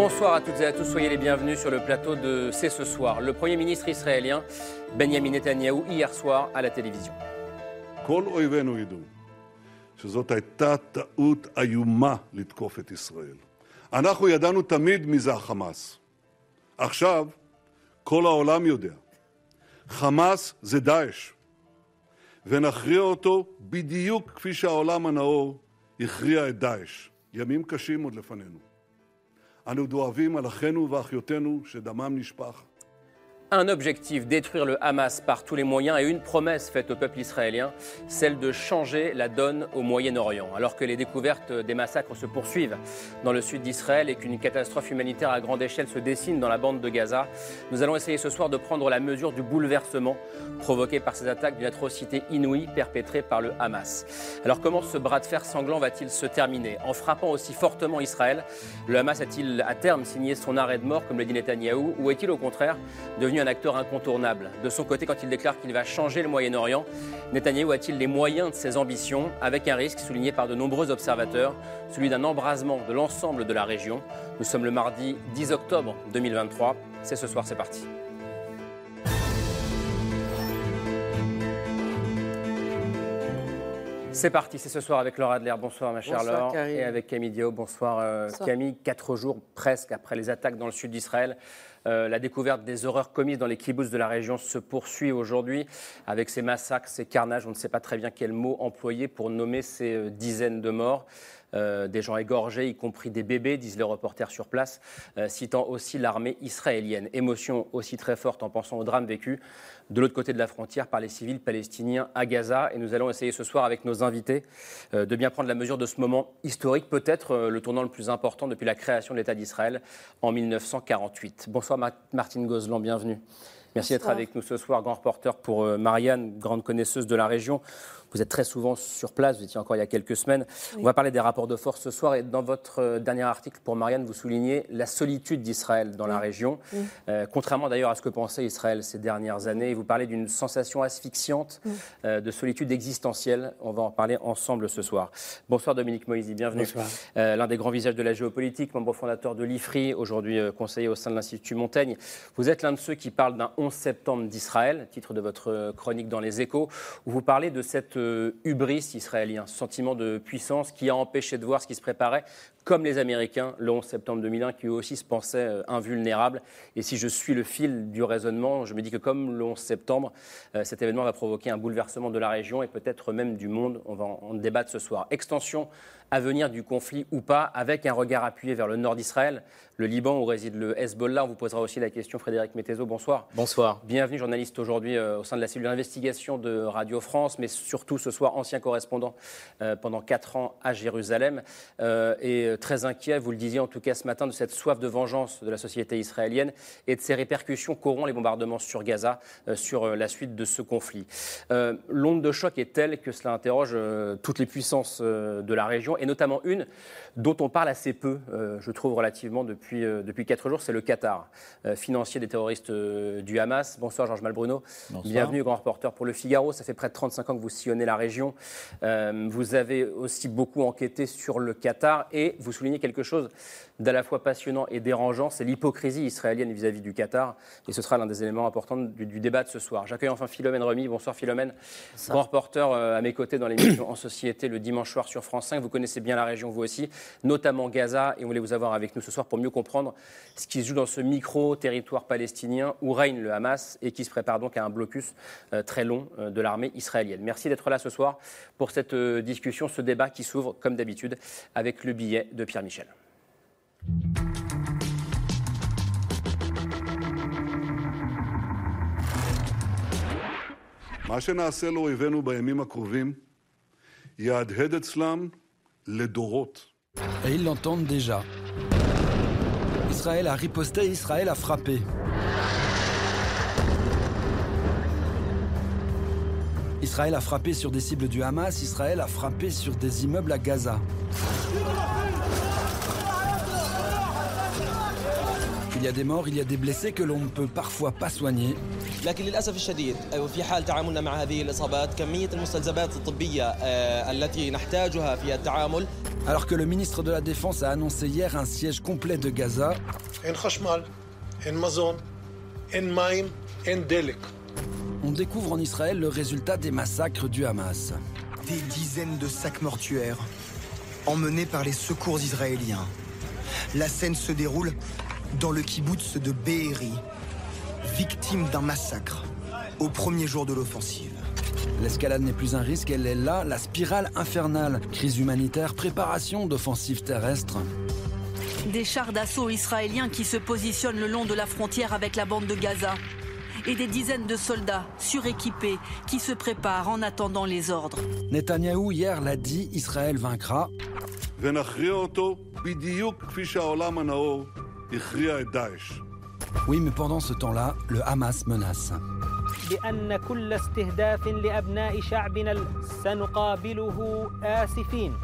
Bonsoir à toutes et à tous, soyez les bienvenus sur le plateau de C'est ce soir. Le Premier ministre israélien Benjamin Netanyahou hier soir à la télévision. כל אויבינו ידעו שזאת הייתה טעות איומה לתקוף את ישראל. אנחנו ידענו תמיד מי זה החמאס. עכשיו כל העולם יודע. חמאס זה דאעש. ונכריע אותו בדיוק כפי שהעולם הנאור הכריע את דאעש. ימים קשים עוד לפנינו. אנו דואבים על אחינו ואחיותינו שדמם נשפך. Un objectif, détruire le Hamas par tous les moyens et une promesse faite au peuple israélien, celle de changer la donne au Moyen-Orient. Alors que les découvertes des massacres se poursuivent dans le sud d'Israël et qu'une catastrophe humanitaire à grande échelle se dessine dans la bande de Gaza, nous allons essayer ce soir de prendre la mesure du bouleversement provoqué par ces attaques d'une atrocité inouïe perpétrée par le Hamas. Alors comment ce bras de fer sanglant va-t-il se terminer? En frappant aussi fortement Israël, le Hamas a-t-il à terme signé son arrêt de mort, comme le dit Netanyahou, ou est-il au contraire devenu un acteur incontournable. De son côté, quand il déclare qu'il va changer le Moyen-Orient, Netanyahou a-t-il les moyens de ses ambitions, avec un risque souligné par de nombreux observateurs, celui d'un embrasement de l'ensemble de la région? Nous sommes le mardi 10 octobre 2023. C'est ce soir, c'est parti. C'est parti, c'est ce soir avec Laura Adler. Bonsoir ma chère Bonsoir, Laure. Karim. Et avec Camille Dio. Bonsoir, euh, Bonsoir. Camille. Quatre jours presque après les attaques dans le sud d'Israël, euh, la découverte des horreurs commises dans les kibbutz de la région se poursuit aujourd'hui avec ces massacres, ces carnages. On ne sait pas très bien quel mot employer pour nommer ces euh, dizaines de morts. Euh, des gens égorgés, y compris des bébés, disent les reporters sur place, euh, citant aussi l'armée israélienne. Émotion aussi très forte en pensant au drame vécu de l'autre côté de la frontière par les civils palestiniens à Gaza. Et nous allons essayer ce soir avec nos invités euh, de bien prendre la mesure de ce moment historique, peut-être le tournant le plus important depuis la création de l'État d'Israël en 1948. Bonsoir Ma- Martine Gozlan, bienvenue. Merci d'être avec nous ce soir, grand reporter pour Marianne, grande connaisseuse de la région. Vous êtes très souvent sur place, vous étiez encore il y a quelques semaines. On va parler des rapports de force ce soir et dans votre euh, dernier article pour Marianne, vous soulignez la solitude d'Israël dans la région. Euh, contrairement d'ailleurs à ce que pensait Israël ces dernières années, vous parlez d'une sensation asphyxiante euh, de solitude existentielle. On va en parler ensemble ce soir. Bonsoir Dominique Moïsi, bienvenue. Bonsoir. Euh, L'un des grands visages de la géopolitique, membre fondateur de l'IFRI, aujourd'hui euh, conseiller au sein de l'Institut Montaigne. Vous êtes l'un de ceux qui parlent d'un 11 septembre d'Israël, titre de votre chronique dans les échos, où vous parlez de cette euh, hubris israélien, ce sentiment de puissance qui a empêché de voir ce qui se préparait, comme les Américains, le 11 septembre 2001, qui eux aussi se pensaient euh, invulnérables. Et si je suis le fil du raisonnement, je me dis que comme le 11 septembre, euh, cet événement va provoquer un bouleversement de la région et peut-être même du monde. On va en, en débattre ce soir. Extension à venir du conflit ou pas, avec un regard appuyé vers le nord d'Israël, le Liban où réside le Hezbollah. On vous posera aussi la question, Frédéric Mettezo, bonsoir. Bonsoir. Bienvenue, journaliste aujourd'hui euh, au sein de la cellule d'investigation de Radio France, mais surtout ce soir ancien correspondant euh, pendant quatre ans à Jérusalem euh, et très inquiet, vous le disiez en tout cas ce matin, de cette soif de vengeance de la société israélienne et de ses répercussions qu'auront les bombardements sur Gaza sur la suite de ce conflit. L'onde de choc est telle que cela interroge toutes les puissances de la région et notamment une dont on parle assez peu, je trouve relativement depuis, euh, depuis quatre jours, c'est le Qatar, euh, financier des terroristes euh, du Hamas. Bonsoir Georges Malbruno. Bonsoir. Bienvenue, grand reporter pour Le Figaro. Ça fait près de 35 ans que vous sillonnez la région. Euh, vous avez aussi beaucoup enquêté sur le Qatar et vous soulignez quelque chose d'à la fois passionnant et dérangeant, c'est l'hypocrisie israélienne vis-à-vis du Qatar. Et ce sera l'un des éléments importants du, du débat de ce soir. J'accueille enfin Philomène Remy. Bonsoir Philomène. Grand reporter euh, à mes côtés dans l'émission En Société le dimanche soir sur France 5. Vous connaissez bien la région, vous aussi, notamment Gaza. Et on voulait vous avoir avec nous ce soir pour mieux comprendre ce qui se joue dans ce micro-territoire palestinien où règne le Hamas et qui se prépare donc à un blocus euh, très long euh, de l'armée israélienne. Merci d'être là ce soir pour cette euh, discussion, ce débat qui s'ouvre, comme d'habitude, avec le billet de Pierre Michel. מה שנעשה לאויבינו בימים הקרובים יהדהד אצלם לדורות. Et ils l'entendent déjà. Israël a riposté, Israël a frappé. Israël a frappé sur des cibles du Hamas, Israël a frappé sur des immeubles à Gaza. Il y a des morts, il y a des blessés que l'on ne peut parfois pas soigner. Alors que le ministre de la Défense a annoncé hier un siège complet de Gaza. On découvre en Israël le résultat des massacres du Hamas. Des dizaines de sacs mortuaires emmenés par les secours israéliens. La scène se déroule dans le kibbutz de Be'eri, victime d'un massacre au premier jour de l'offensive. L'escalade n'est plus un risque, elle est là, la spirale infernale. Crise humanitaire, préparation d'offensives terrestres. Des chars d'assaut israéliens qui se positionnent le long de la frontière avec la bande de Gaza. Et des dizaines de soldats suréquipés qui se préparent en attendant les ordres. Netanyahou hier l'a dit, Israël vaincra. ונכריע אותו בדיוק כפי שהעולם הנאור הכריע את דאעש. Oui, mais pendant ce temps-là, le Hamas menace. بأن كل استهداف لأبناء شعبنا سنقابله آسفين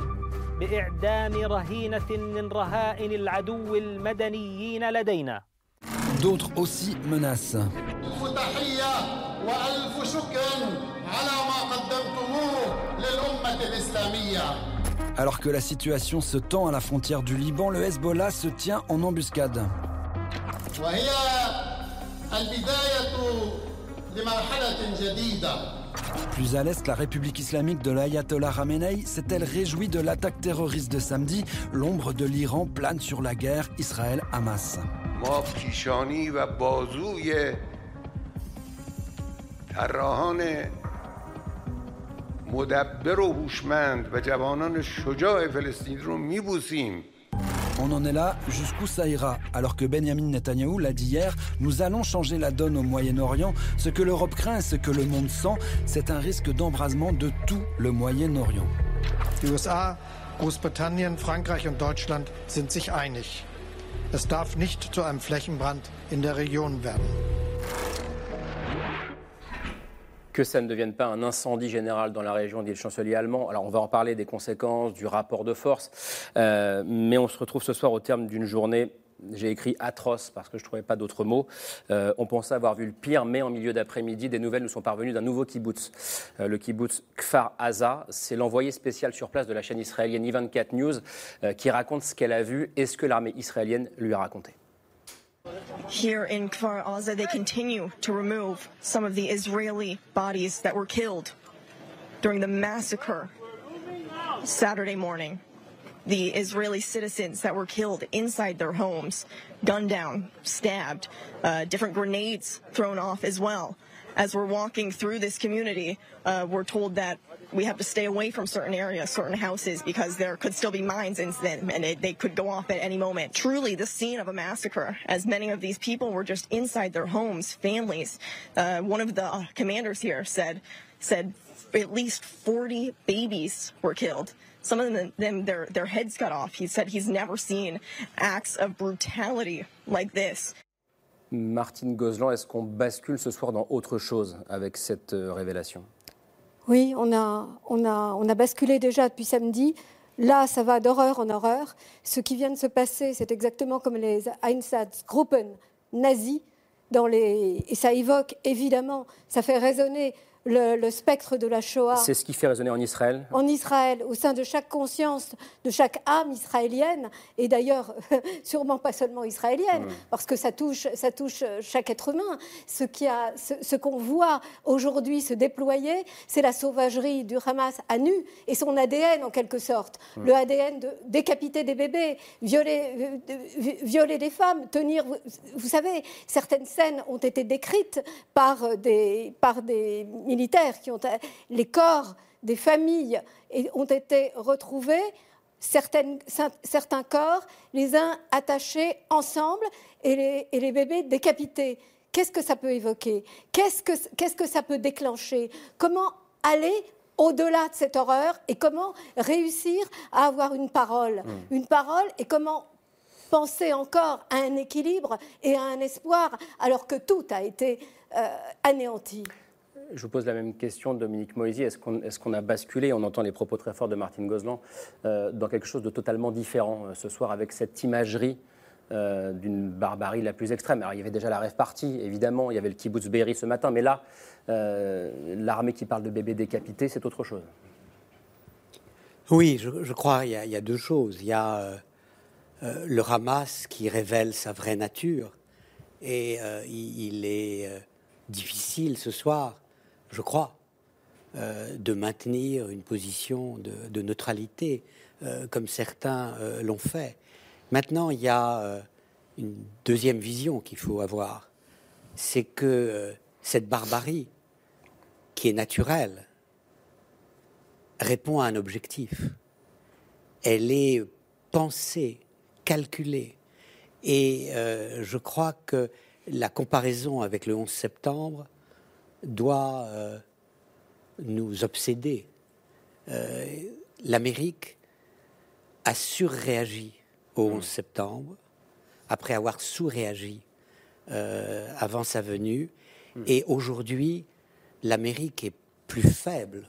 بإعدام رهينة من رهائن العدو المدنيين لدينا D'autres aussi menacent. ألف تحية وألف شكر على ما قدمتموه للأمة الإسلامية Alors que la situation se tend à la frontière du Liban, le Hezbollah se tient en embuscade. Plus à l'est, la République islamique de l'ayatollah Khamenei s'est-elle réjouie de l'attaque terroriste de samedi L'ombre de l'Iran plane sur la guerre Israël-Hamas. مدبر و هوشمند و جوانان شجاع فلسطین رو میبوسیم On en est là, jusqu'où ça ira Alors que Benjamin Netanyahou l'a dit hier, nous allons changer la donne au Moyen-Orient. Ce que l'Europe craint et ce que le monde sent, c'est un risque d'embrasement de tout le Moyen-Orient. Die USA, Großbritannien, Frankreich und Deutschland sind sich einig. Es darf nicht zu einem Flächenbrand in der Region werden. que ça ne devienne pas un incendie général dans la région, dit le chancelier allemand. Alors on va en parler des conséquences, du rapport de force, euh, mais on se retrouve ce soir au terme d'une journée j'ai écrit atroce parce que je ne trouvais pas d'autres mots. Euh, on pensait avoir vu le pire, mais en milieu d'après-midi, des nouvelles nous sont parvenues d'un nouveau kibbutz. Euh, le kibbutz Kfar Aza, c'est l'envoyé spécial sur place de la chaîne israélienne I24 News qui raconte ce qu'elle a vu et ce que l'armée israélienne lui a raconté. Here in Kfar Aza, they continue to remove some of the Israeli bodies that were killed during the massacre Saturday morning. The Israeli citizens that were killed inside their homes, gunned down, stabbed, uh, different grenades thrown off as well. As we're walking through this community, uh, we're told that we have to stay away from certain areas, certain houses, because there could still be mines in them and it, they could go off at any moment. Truly the scene of a massacre, as many of these people were just inside their homes, families. Uh, one of the commanders here said, said at least 40 babies were killed. Some of them, them their, their heads cut off. He said he's never seen acts of brutality like this. Martine Gozlan, est-ce qu'on bascule ce soir dans autre chose avec cette euh, révélation? Oui, on a, on, a, on a basculé déjà depuis samedi. Là, ça va d'horreur en horreur. Ce qui vient de se passer, c'est exactement comme les Einsatzgruppen nazis. Dans les... Et ça évoque, évidemment, ça fait résonner le, le, spectre de la Shoah. C'est ce qui fait résonner en Israël En Israël, au sein de chaque conscience, de chaque âme israélienne, et d'ailleurs, sûrement pas seulement israélienne, mmh. parce que ça touche, ça touche chaque être humain. Ce qu'on ce, ce qu'on voit aujourd'hui se déployer, c'est la sauvagerie du Hamas à nu et son ADN en quelque sorte. Mmh. Le ADN de décapiter des bébés, violer, violer des femmes, tenir. Vous, vous savez, certaines scènes ont été décrites par des, par des militaires qui ont les corps des familles ont été retrouvés certaines, certains corps les uns attachés ensemble et les, et les bébés décapités. Qu'est-ce que ça peut évoquer? Qu'est-ce que qu'est-ce que ça peut déclencher? Comment aller au-delà de cette horreur et comment réussir à avoir une parole? Mmh. une parole et comment penser encore à un équilibre et à un espoir alors que tout a été euh, anéanti? Je vous pose la même question, Dominique Moisy. Est-ce qu'on est a basculé, on entend les propos très forts de Martine Gozlan, euh, dans quelque chose de totalement différent euh, ce soir avec cette imagerie euh, d'une barbarie la plus extrême? Alors, il y avait déjà la rêve partie, évidemment, il y avait le kibbutz Be'eri ce matin, mais là, l'armée qui parle de bébés décapités, c'est autre chose. Oui, je, crois qu'il y, a deux choses. Il y a le Hamas qui révèle sa vraie nature, et il, est difficile ce soir, je crois, euh, de maintenir une position de, neutralité, euh, comme certains euh, l'ont fait. Maintenant, il y a une deuxième vision qu'il faut avoir, c'est que cette barbarie, qui est naturelle, répond à un objectif. Elle est pensée, calculée. Et je crois que la comparaison avec le 11 septembre doit euh, nous obséder. Euh, L'Amérique a surréagi au 11 septembre, après avoir sous-réagi euh, avant sa venue, hmm. et aujourd'hui, l'Amérique est plus faible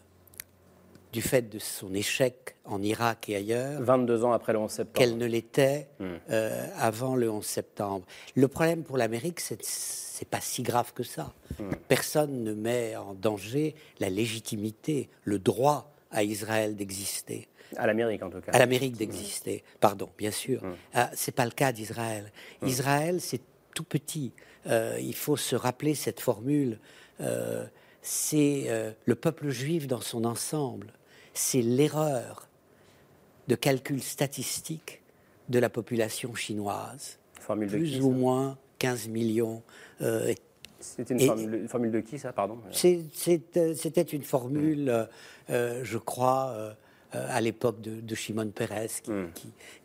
du fait de son échec en Irak et ailleurs. 22 ans après le 11 septembre. Qu'elle ne l'était hmm. euh, avant le 11 septembre. Le problème pour l'Amérique, c'est c'est pas si grave que ça. Hmm. Personne ne met en danger la légitimité, le droit à Israël d'exister. À l'Amérique en tout cas. À l'Amérique d'exister, pardon, bien sûr. Hmm. Ah, c'est pas le cas d'Israël. Israël, c'est tout petit. Euh, il faut se rappeler cette formule. Euh, c'est le peuple juif dans son ensemble c'est l'erreur de calcul statistique de la population chinoise. Formule Plus ou moins 15 millions. Euh, c'était une, formule de qui, ça, pardon? Euh, C'était une formule, euh, je crois, à l'époque de, Shimon Peres hmm.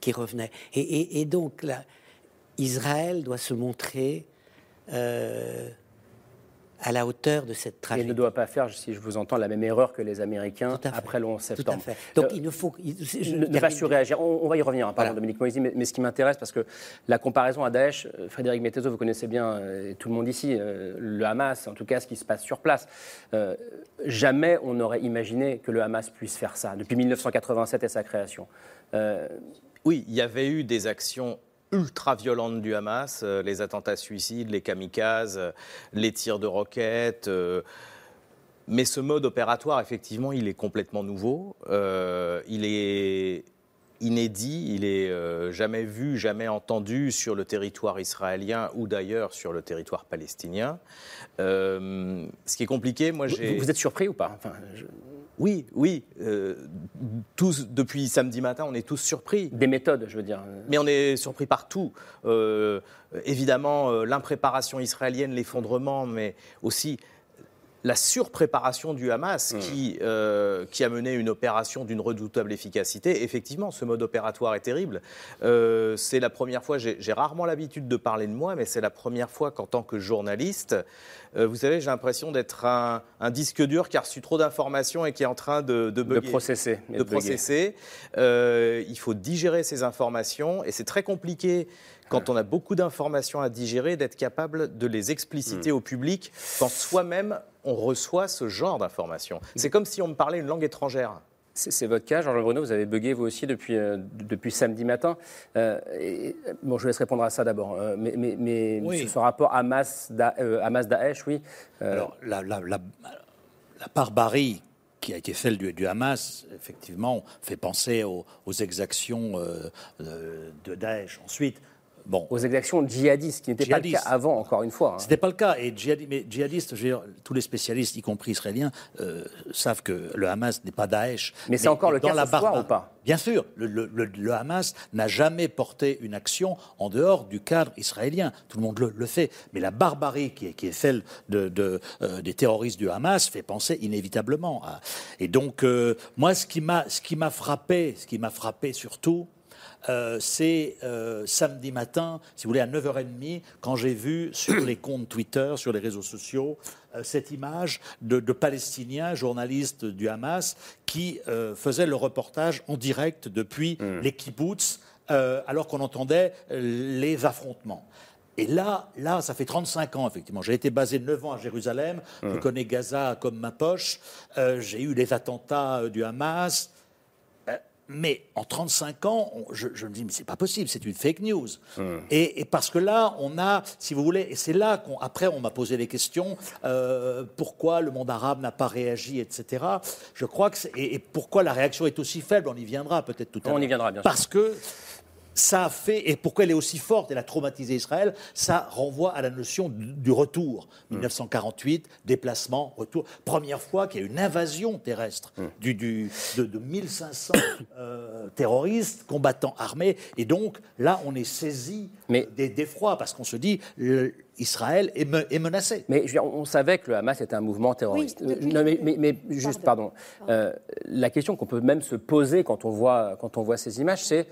qui, revenait. Et, donc, là, Israël doit se montrer à la hauteur de cette tragédie. Il ne doit pas faire, si je vous entends, la même erreur que les Américains après le 11 septembre. Tout à fait. Donc euh, il ne faut ne pas surréagir. On, va y revenir, hein, pardon, Dominique Moisy, mais, ce qui m'intéresse, parce que la comparaison à Daesh, euh, Frédéric Mettezo, vous connaissez bien, euh, tout le monde ici, le Hamas, en tout cas ce qui se passe sur place. jamais on n'aurait imaginé que le Hamas puisse faire ça, depuis 1987 et sa création. oui, il y avait eu des actions ultra-violentes du Hamas, euh, les attentats suicides, les kamikazes, euh, les tirs de roquettes. Euh, mais ce mode opératoire, effectivement, il est complètement nouveau. il est inédit, il est jamais vu, jamais entendu sur le territoire israélien ou d'ailleurs sur le territoire palestinien. ce qui est compliqué, moi j'ai. Vous, êtes surpris ou pas? Enfin, oui, oui. Euh, tous, depuis samedi matin, on est tous surpris. Des méthodes, je veux dire. Mais on est surpris par tout. Euh, évidemment, euh, l'impréparation israélienne, l'effondrement, mais aussi la surpréparation du Hamas mmh. qui, euh, qui a mené une opération d'une redoutable efficacité. Effectivement, ce mode opératoire est terrible. Euh, c'est la première fois, j'ai rarement l'habitude de parler de moi, mais c'est la première fois qu'en tant que journaliste, euh, vous savez, j'ai l'impression d'être un, disque dur qui a reçu trop d'informations et qui est en train de, de, de processer. De, processer. il faut digérer ces informations et c'est très compliqué quand on a beaucoup d'informations à digérer, d'être capable de les expliciter hmm. au public quand soi-même on reçoit ce genre d'informations. C'est comme si on me parlait une langue étrangère. C'est votre cas, Georges Bruno, vous avez bugué vous aussi depuis, euh, depuis samedi matin. Euh, bon, je vous laisse répondre à ça d'abord. Euh, mais mais, ce, rapport Hamas-Daesh, oui. Alors, la, la, la, barbarie qui a été celle du, du, Hamas, effectivement, fait penser aux, aux exactions de Daesh. Ensuite, aux exactions djihadistes, qui n'était pas le cas avant, encore une fois. Hein. Ce n'était pas le cas. Et mais djihadistes, tous les spécialistes, y compris israéliens, euh, savent que le Hamas n'est pas Daesh. Mais, c'est encore le cas ce soir ou pas? Bien sûr, le, Hamas n'a jamais porté une action en dehors du cadre israélien. Tout le monde le, fait. Mais la barbarie qui est, qui est celle de, euh, des terroristes du Hamas fait penser inévitablement à... Et donc, euh, moi, ce qui m'a frappé, ce qui m'a frappé surtout, euh, c'est euh, samedi matin, si vous voulez, à 9h30, quand j'ai vu sur les comptes Twitter, sur les réseaux sociaux, euh, cette image de, Palestiniens, journalistes du Hamas, qui faisaient le reportage en direct depuis hmm. les kibbutz, alors qu'on entendait les affrontements. Et là, là, ça fait 35 ans, effectivement. J'ai été basé 9 ans à Jérusalem. Je Hum. connais Gaza comme ma poche. Euh, J'ai eu les attentats du Hamas. Mais en 35 ans, on- je, je me dis, mais c'est pas possible, c'est une fake news. Hum. Et, et parce que là, on a, si vous voulez, et c'est là qu'après, on m'a posé des questions, euh, pourquoi le monde arabe n'a pas réagi, etc. Je crois que, et, et pourquoi la réaction est aussi faible, on y viendra peut-être tout à l'heure. On y viendra, bien sûr. Parce que ça a fait, et pourquoi elle est aussi forte, elle a traumatisé Israël, ça renvoie à la notion du, retour. 1948, déplacement, retour. Première fois qu'il y a une invasion terrestre du, du- de, de 1500 euh, terroristes, combattants armés. Et donc, là, on est saisi des d'effroi, parce qu'on se dit, le- Israël est, me- est menacé. Mais je veux dire, on savait que le Hamas était un mouvement terroriste. Oui, depuis- Euh, non, mais, mais- mais juste, pardon. Euh, la question qu'on peut même se poser quand on voit, quand on voit ces images, c'est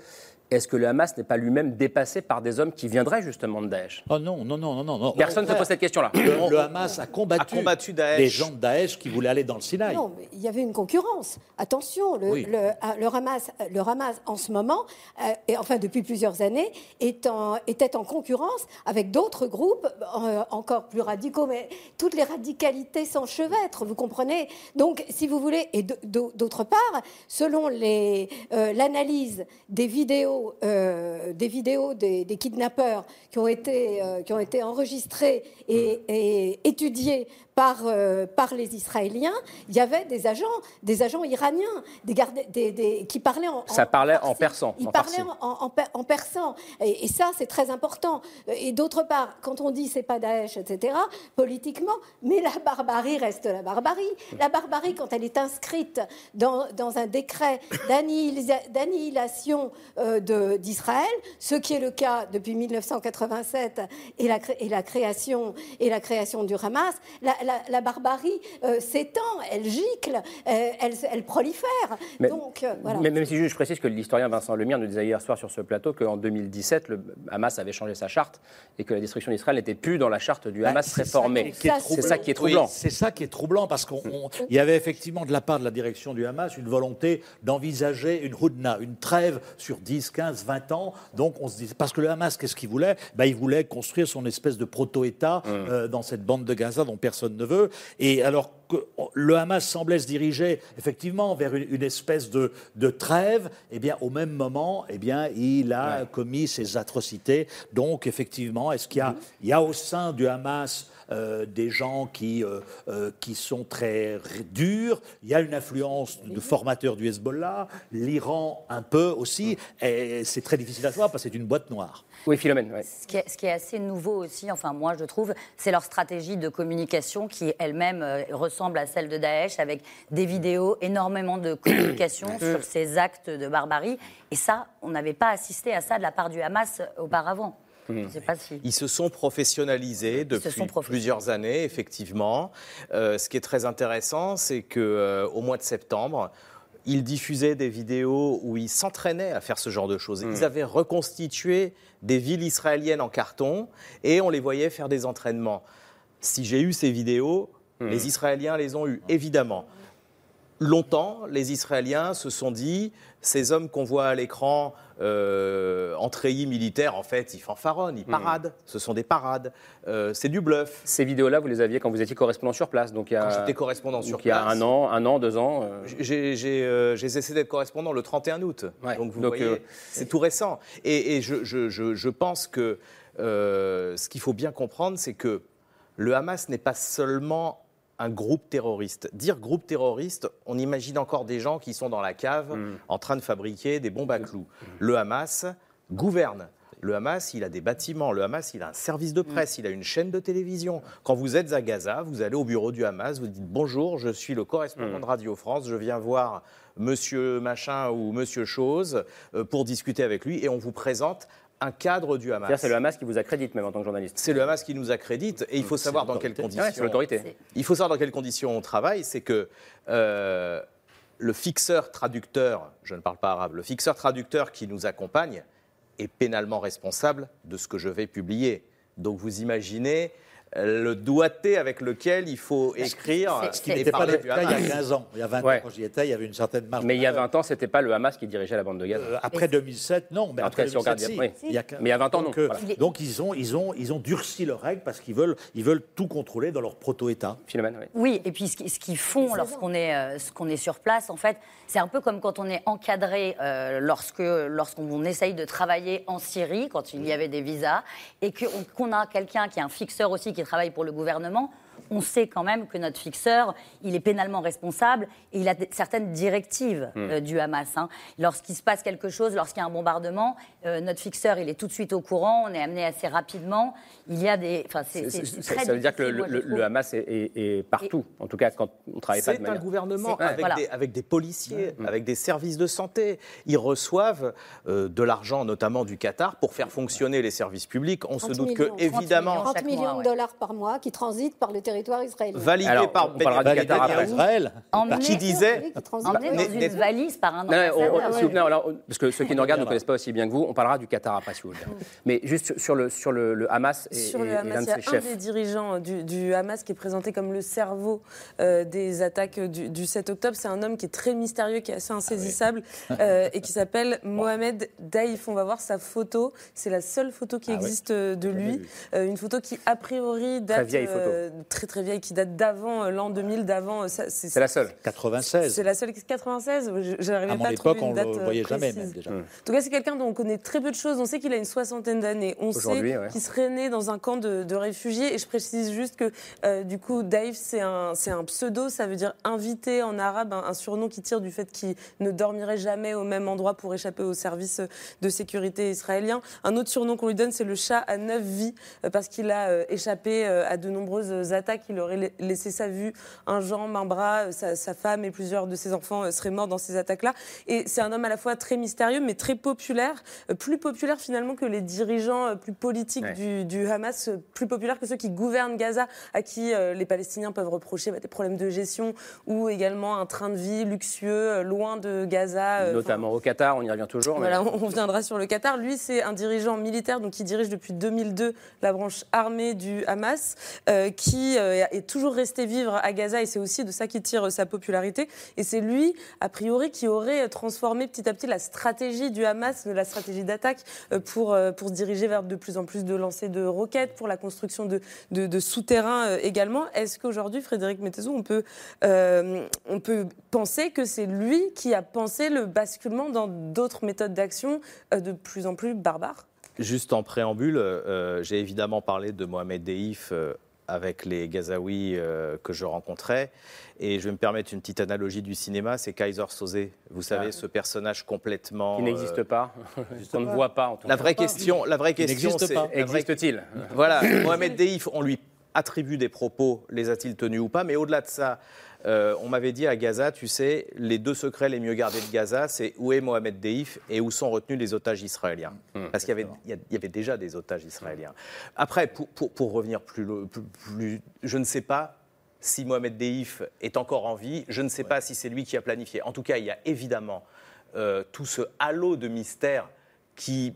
est-ce que le Hamas n'est pas lui-même dépassé par des hommes qui viendraient justement de Daesh? Oh non, non, non, non, non. non. Personne ne se pose cette question-là. Le, le Hamas a combattu, combattu Daesh. les gens de Daesh qui voulaient aller dans le Sinaï. Non, mais il y avait une concurrence. Attention, le, Oui. le, le Hamas, le Hamas en ce moment, euh, et enfin depuis plusieurs années, est en- était en concurrence avec d'autres groupes euh, encore plus radicaux. Mais toutes les radicalités s'enchevêtrent, vous comprenez? Donc, si vous voulez, et d'autre part, selon euh, l'analyse des vidéos, euh, des vidéos des, des kidnappeurs qui ont été, euh, qui ont été enregistrées et, et étudiées par, euh, par les Israéliens, il y avait des agents, des agents iraniens, des gardes, des, des- qui parlaient en, Ça en parlait en persan, Ils en parlaient en, en, per- en persan. Et, et ça, c'est très important. Et d'autre part, quand on dit c'est pas Daesh, etc., politiquement, mais la barbarie reste la barbarie. La barbarie, quand elle est inscrite dans, dans un décret d'annihilation euh, d'Israël, ce qui est le cas depuis 1987 et la, et la création et la création du Hamas, la, la- la barbarie euh, s'étend, elle gicle, euh, elle, elle prolifère. Mais- Donc euh, voilà. Mais même si je précise que l'historien Vincent Lemire nous disait hier soir sur ce plateau qu'en 2017, le Hamas avait changé sa charte et que la destruction d'Israël n'était plus dans la charte du Bah, Hamas qui est C'est ça qui est troublant. Oui, c'est ça qui est troublant parce qu'il y avait effectivement de la part de la direction du Hamas une volonté d'envisager une hudna, une trêve sur 10, 15, 20 ans. Donc on se dit, parce que le Hamas, qu'est-ce qu'il voulait? Ben, Il voulait construire son espèce de proto-État euh, dans cette bande de Gaza dont personne ne veut. Et alors que le Hamas semblait se diriger effectivement vers une, une espèce de, de trêve, eh bien au même moment, eh bien il a commis ces atrocités. Donc effectivement, est-ce qu'il y a, il y a au sein du Hamas euh, des gens qui, euh, euh, qui sont très durs. Il y a une influence de formateurs du Hezbollah, l'Iran un peu aussi. Et c'est très difficile à voir parce que c'est une boîte noire. Oui, Philomène. Ce qui, est, ce qui est assez nouveau aussi, enfin moi je trouve, c'est leur stratégie de communication qui elle-même euh, ressemble à celle de Daesh avec des vidéos, énormément de communication sur ces actes de barbarie. Et ça, on n'avait pas assisté à ça de la part du Hamas auparavant. Je ne sais pas si. Ils se sont professionnalisés depuis sont professionnalisés. plusieurs années, effectivement. Euh, ce qui est très intéressant, c'est que euh, au mois de septembre, ils diffusaient des vidéos où ils s'entraînaient à faire ce genre de choses. Ils avaient reconstitué des villes israéliennes en carton et on les voyait faire des entraînements. Si j'ai eu ces vidéos, les Israéliens les ont eues, évidemment. Longtemps, les Israéliens se sont dit, ces hommes qu'on voit à l'écran euh, en treillis militaire, en fait, ils fanfaronnent, ils paradent. Ce sont des parades. Euh, c'est du bluff. Ces vidéos-là, vous les aviez quand vous étiez correspondant sur place. Donc il y a, Quand j'étais correspondant donc sur il y a place. un an, un an, deux ans. euh, J'ai cessé d'être correspondant le 31 août. Donc vous Donc, voyez, c'est tout récent. Et, et je, je- je- je pense que ce qu'il faut bien comprendre, c'est que le Hamas n'est pas seulement un groupe terroriste. Dire groupe terroriste, on imagine encore des gens qui sont dans la cave Mm. en train de fabriquer des bombes à clous. Le Hamas gouverne. Le Hamas, il a des bâtiments. Le Hamas, il a un service de presse. Il a une chaîne de télévision. Quand vous êtes à Gaza, vous allez au bureau du Hamas, vous dites bonjour, je suis le correspondant de Radio France, je viens voir Monsieur Machin ou Monsieur Chose euh, pour discuter avec lui et on vous présente un cadre du Hamas. C'est le Hamas qui vous accrédite même en tant que journaliste. C'est le Hamas qui nous accrédite et il faut savoir dans quelles conditions. Ouais, l'autorité. Il faut savoir dans quelles conditions on travaille. C'est que euh, le fixeur traducteur, je ne parle pas arabe, le fixeur traducteur qui nous accompagne est pénalement responsable de ce que je vais publier. Donc vous imaginez le doigté avec lequel il faut écrire Ce qui n'était pas le cas il y a Hamas. 15 ans. Il y a 20 Ouais. ans, quand j'y étais, il y avait une certaine marge. Mais il y a de- 20 ans, c'était pas le Hamas qui dirigeait la bande de Gaza. Euh, après 2007, non. Mais En tout cas, après si on regarde 2007, bien, si. oui. Il y a- Mais il y a 20 ans, donc, non. euh, Voilà. Donc ils ont, ils, ont, ils ont durci leurs règles parce qu'ils veulent, ils veulent tout contrôler dans leur proto-État. Philomène, oui. Oui, et puis ce qui- ce qu'ils font lorsqu'on est, euh, ce qu'on est sur place, en fait, c'est un peu comme quand on est encadré euh, lorsque lorsqu'on essaye de travailler en Syrie, quand il y avait des visas, et qu'on a quelqu'un qui est un fixeur aussi qui travaille pour le gouvernement. On sait quand même que notre fixeur, il est pénalement responsable et il a certaines directives Hmm. euh, du Hamas. hein. Lorsqu'il se passe quelque chose, lorsqu'il y a un bombardement, euh, notre fixeur, il est tout de suite au courant, on est amené assez rapidement. Il y a des. Enfin, c'est C'est- c'est c'est- très Ça veut dire que le, moi, je le- trouve. le Hamas est, est- est partout. En tout cas, quand on ne travaille pas de C'est un manière. gouvernement C'est- avec, voilà. des, avec des policiers, avec des services de santé. Ils reçoivent euh, de l'argent, notamment du Qatar, pour faire fonctionner les services publics. On se 30 doute millions. que, 30 évidemment, 30 chaque millions mois, de dollars par mois qui transitent par le territoire israélien. validé Alors, par on parlera du Benjamin Qatar après. Netanyahou, Israël. Emmené- qui disait. Emmené dans Net- une valise par un Non, non, on- ambassadeur. parce que ceux qui nous regardent ne connaissent pas aussi bien que vous, on parlera du Qatar après, si vous voulez. Mais juste sur- le, sur le, le Hamas et, Sur et- le et Hamas, il de y a ses un chefs. des dirigeants du, du Hamas qui est présenté comme le cerveau euh, des attaques du, du 7 octobre. C'est un homme qui est très mystérieux, qui est assez insaisissable euh, et qui s'appelle Mohamed Daïf. On va voir sa photo. C'est la seule photo qui Ah existe euh, de lui. Euh, une photo qui, a priori, date. vieille photo. euh, très très vieille, qui date d'avant euh, l'an 2000, d'avant. euh, C'est la seule. 96. C'est la seule 96. Je- J'arrivais pas à trouver époque, on une date ne le euh, voyait jamais, même déjà. En tout cas, c'est quelqu'un dont on connaît très peu de choses. On sait qu'il a une soixantaine d'années. On sait ouais. qu'il serait né dans un camp de, de réfugiés. Et je précise juste que, euh, du coup, Daïf, c'est un, un pseudo. Ça veut dire invité en arabe, un, un surnom qui tire du fait qu'il ne dormirait jamais au même endroit pour échapper aux services de sécurité israéliens. Un autre surnom qu'on lui donne, c'est le chat à neuf vies, parce qu'il a euh, échappé euh, à de nombreuses attaques. Il aurait la- laissé sa vue, un jambe, un bras. Euh, Sa, sa femme et plusieurs de ses enfants euh, seraient morts dans ces attaques-là. Et c'est un homme à la fois très mystérieux, mais très populaire, euh, plus populaire finalement que les dirigeants plus politiques Ouais. du, du Hamas, plus populaire que ceux qui gouvernent Gaza, à qui euh, les Palestiniens peuvent reprocher bah, des problèmes de gestion ou également un train de vie luxueux, loin de Gaza. euh, Notamment au Qatar, on y revient toujours. mais- voilà, on reviendra sur le Qatar. Lui, c'est un dirigeant militaire donc qui dirige depuis 2002 la branche armée du Hamas, euh, qui est toujours resté vivre à Gaza et c'est aussi de ça qui tire euh, sa popularité. Et c'est lui, a priori, qui aurait transformé petit à petit la stratégie du Hamas, la stratégie d'attaque, euh, pour, euh, pour se diriger vers de plus en plus de lancers de roquettes, pour la construction de, de, souterrains euh, également. Est-ce qu'aujourd'hui, Frédéric Mettezou, on peut, euh, on peut penser que c'est lui qui a pensé le basculement dans d'autres méthodes d'action euh, de plus en plus barbares? Juste en préambule, euh, j'ai évidemment parlé de Mohamed Deif euh, avec les Gazaouis euh, que je rencontrais. Et je vais me permettre une petite analogie du cinéma, c'est Kaiser Soze. Vous savez, Ah. ce personnage complètement... Qui n'existe euh, pas, qu'on ne voit pas en tout La vraie question, la vraie question, c'est Existe-t-il? Voilà, Mohamed Deif, on lui attribue des propos, les a-t-il tenus ou pas Mais au-delà de ça, euh, on m'avait dit à Gaza, tu sais, les deux secrets les mieux gardés de Gaza, c'est où est Mohamed Deif et où sont retenus les otages israéliens. Parce qu'il y avait, y déjà des otages israéliens. Après, pour, pour- pour revenir plus, plus, plus- je ne sais pas si Mohamed Deif est encore en vie, je ne sais pas si c'est lui qui a planifié. En tout cas, il y a évidemment euh, tout ce halo de mystère qui,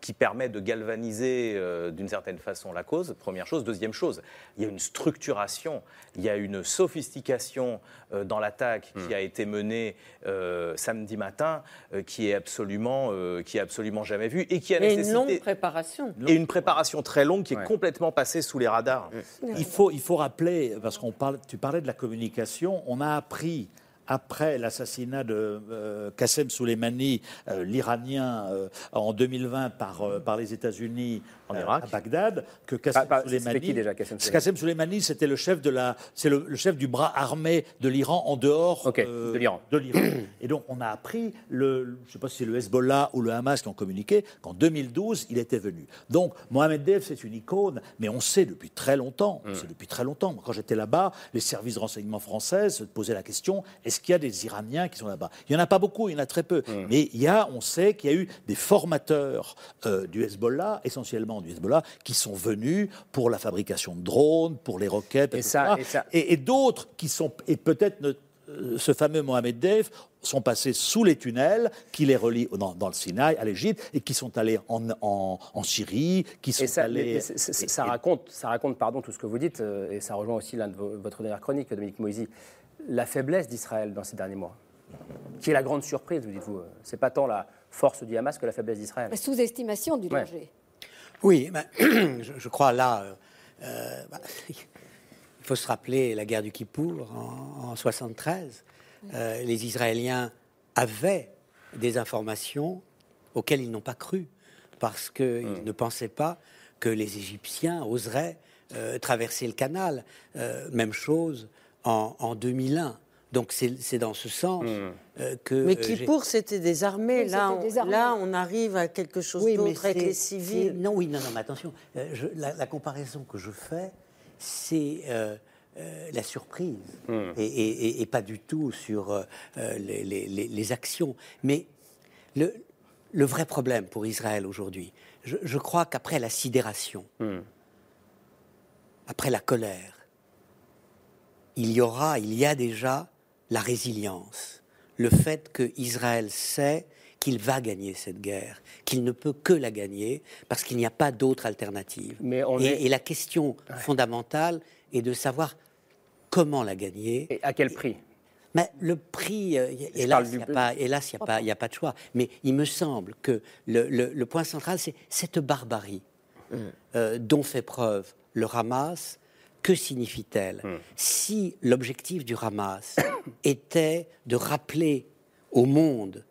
qui permet de galvaniser euh, d'une certaine façon la cause, première chose. Deuxième chose, il y a une structuration, il y a une sophistication euh, dans l'attaque qui a été menée euh, samedi matin euh, qui, est absolument, euh, qui est absolument jamais vue et qui a Et une nécessité... longue préparation. Et une préparation très longue qui est complètement passée sous les radars. Il faut, il faut rappeler, parce qu'on parle, tu parlais de la communication, on a appris après l'assassinat de euh, Qassem Soleimani, euh, l'Iranien, euh, en 2020 par, euh, par les États-Unis à Bagdad, que Qassem c'était Soleimani, qui déjà, Qassem Soleimani Qassem Soleimani, c'était le chef de la, c'est le, le chef du bras armé de l'Iran en dehors de l'Iran. de l'Iran. Et donc, on a appris, le, je ne sais pas si c'est le Hezbollah ou le Hamas qui ont communiqué, qu'en 2012, il était venu. Donc, Mohamed Dev, c'est une icône, mais on sait depuis très longtemps, on sait depuis très longtemps. Quand j'étais là-bas, les services de renseignement français se posaient la question est-ce qu'il y a des Iraniens qui sont là-bas? Il n'y en a pas beaucoup, il y en a très peu. Mais il y a, on sait qu'il y a eu des formateurs euh, du Hezbollah, essentiellement du Hezbollah, qui sont venus pour la fabrication de drones, pour les roquettes, Et ça- et ça- et, et d'autres qui sont, et peut-être euh, ce fameux Mohamed Deif sont passés sous les tunnels qui les relient dans, dans le Sinaï, à l'Égypte, et qui sont allés en, en- en Syrie, qui sont Et ça, allés... mais ça raconte, ça raconte pardon, tout ce que vous dites, euh, et ça rejoint aussi l'un de vos- votre dernière chronique, Dominique Moisy, la faiblesse d'Israël dans ces derniers mois, qui est la grande surprise, vous dites-vous. C'est pas tant la force du Hamas que la faiblesse d'Israël. La sous-estimation du Ouais. danger. Oui, ben, je, je crois là, euh, euh, bah, il faut se rappeler la guerre du Kippour en, en 73. Euh, les Israéliens avaient des informations auxquelles ils n'ont pas cru parce qu'ils ne pensaient pas que les Égyptiens oseraient euh, traverser le canal. Euh, même chose en, en 2001. Donc c'est c'est dans ce sens euh, que. Mais euh, j'ai- Kippour, c'était des armées. Oui, là, on, des armées. là, on arrive à quelque chose Oui, mais d'autre avec c'est- les civils. Non, oui, non, non, mais attention. euh, je- la, la comparaison que je fais, c'est euh, euh, la surprise et, et- et- et pas du tout sur euh, les, les- les- les actions. Mais le, le vrai problème pour Israël aujourd'hui, je, je crois qu'après la sidération, après la colère, il y aura, il y a déjà la résilience, le fait que Israël sait qu'il va gagner cette guerre, qu'il ne peut que la gagner parce qu'il n'y a pas d'autre alternative. Mais on et, est- et la question fondamentale est de savoir comment la gagner. Et à quel prix? Mais le prix, euh, hélas, il n'y a, pas- hélas, il y a, pas- y a pas de choix. Mais il me semble que le, le- le point central, c'est cette barbarie euh, dont fait preuve le Hamas. Que signifie-t-elle Si l'objectif du Hamas était de rappeler au monde,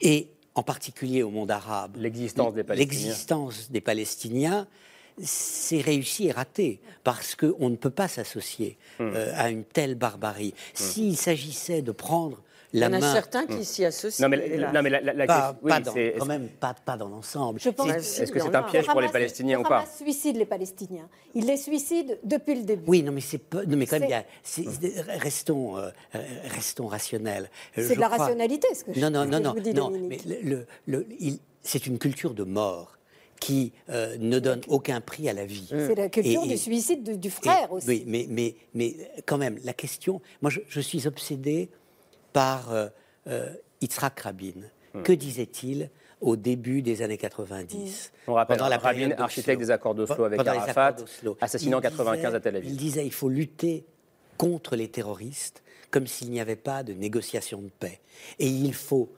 et en particulier au monde arabe, L'existence des Palestiniens. l'existence des Palestiniens, c'est réussi et raté, parce qu'on ne peut pas s'associer Hmm. euh, à une telle barbarie. S'il s'agissait de prendre la Il y en a certains qui s'y associent. Non, mais, la- non, mais la, la- la pas, question- oui, pas dans- c'est- quand même pas, pas dans l'ensemble. Je pense C'est- Est-ce que c'est un piège pour les Palestiniens le ou pas Hamas suicide les Palestiniens. Il les suicide depuis le début. Oui, non, mais c'est non, mais quand même, il y a- restons, euh, restons rationnels. Euh, C'est de la crois- rationalité, ce que je- non, non, non, non, non, mais Dominique. le, le- le- il- c'est une culture de mort qui euh, ne donne aucun prix à la vie. C'est la culture Et- du suicide du, du et- frère aussi. Oui, mais, mais, mais quand même, la question. Moi, je, je suis obsédé par euh, euh, Yitzhak Rabin. Hmm. Que disait-il au début des années 90 On rappelle, pendant la Rabin, architecte des accords d'Oslo avec Arafat, assassiné en Il 95 disait- à Tel Aviv. Il disait il faut lutter contre les terroristes comme s'il n'y avait pas de négociation de paix. Et il faut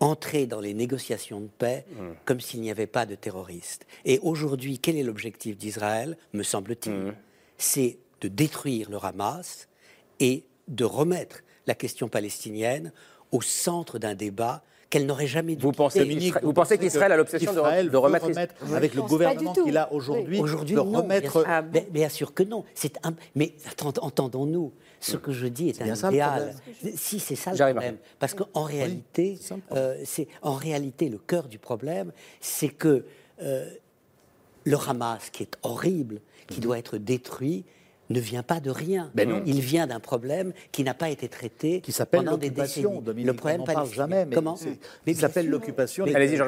entrer dans les négociations de paix Hmm. comme s'il n'y avait pas de terroristes. Et aujourd'hui, quel est l'objectif d'Israël, me semble-t-il Hmm. C'est de détruire le Hamas et de remettre la question palestinienne au centre d'un débat qu'elle n'aurait jamais dû Vous pensez vous pensez qu'Israël a l'obsession de- Israël de remettre- avec le gouvernement qu'il a aujourd'hui, Aujourd'hui, de non, remettre. Bien, sûr- bien- bien sûr que non. C'est un- mais entendons-nous. Ce que je dis est, un idéal. Si c'est ça le problème, parce qu'en réalité, euh, c'est en réalité le cœur du problème, c'est que euh, le Hamas, qui est horrible, qui doit être détruit, ne vient pas de rien. Ben non. Il vient d'un problème qui n'a pas été traité qui s'appelle pendant des décennies. Dominique. le problème on n'en parle jamais, mais Comment Mais bien s'appelle l'occupation Allez-y.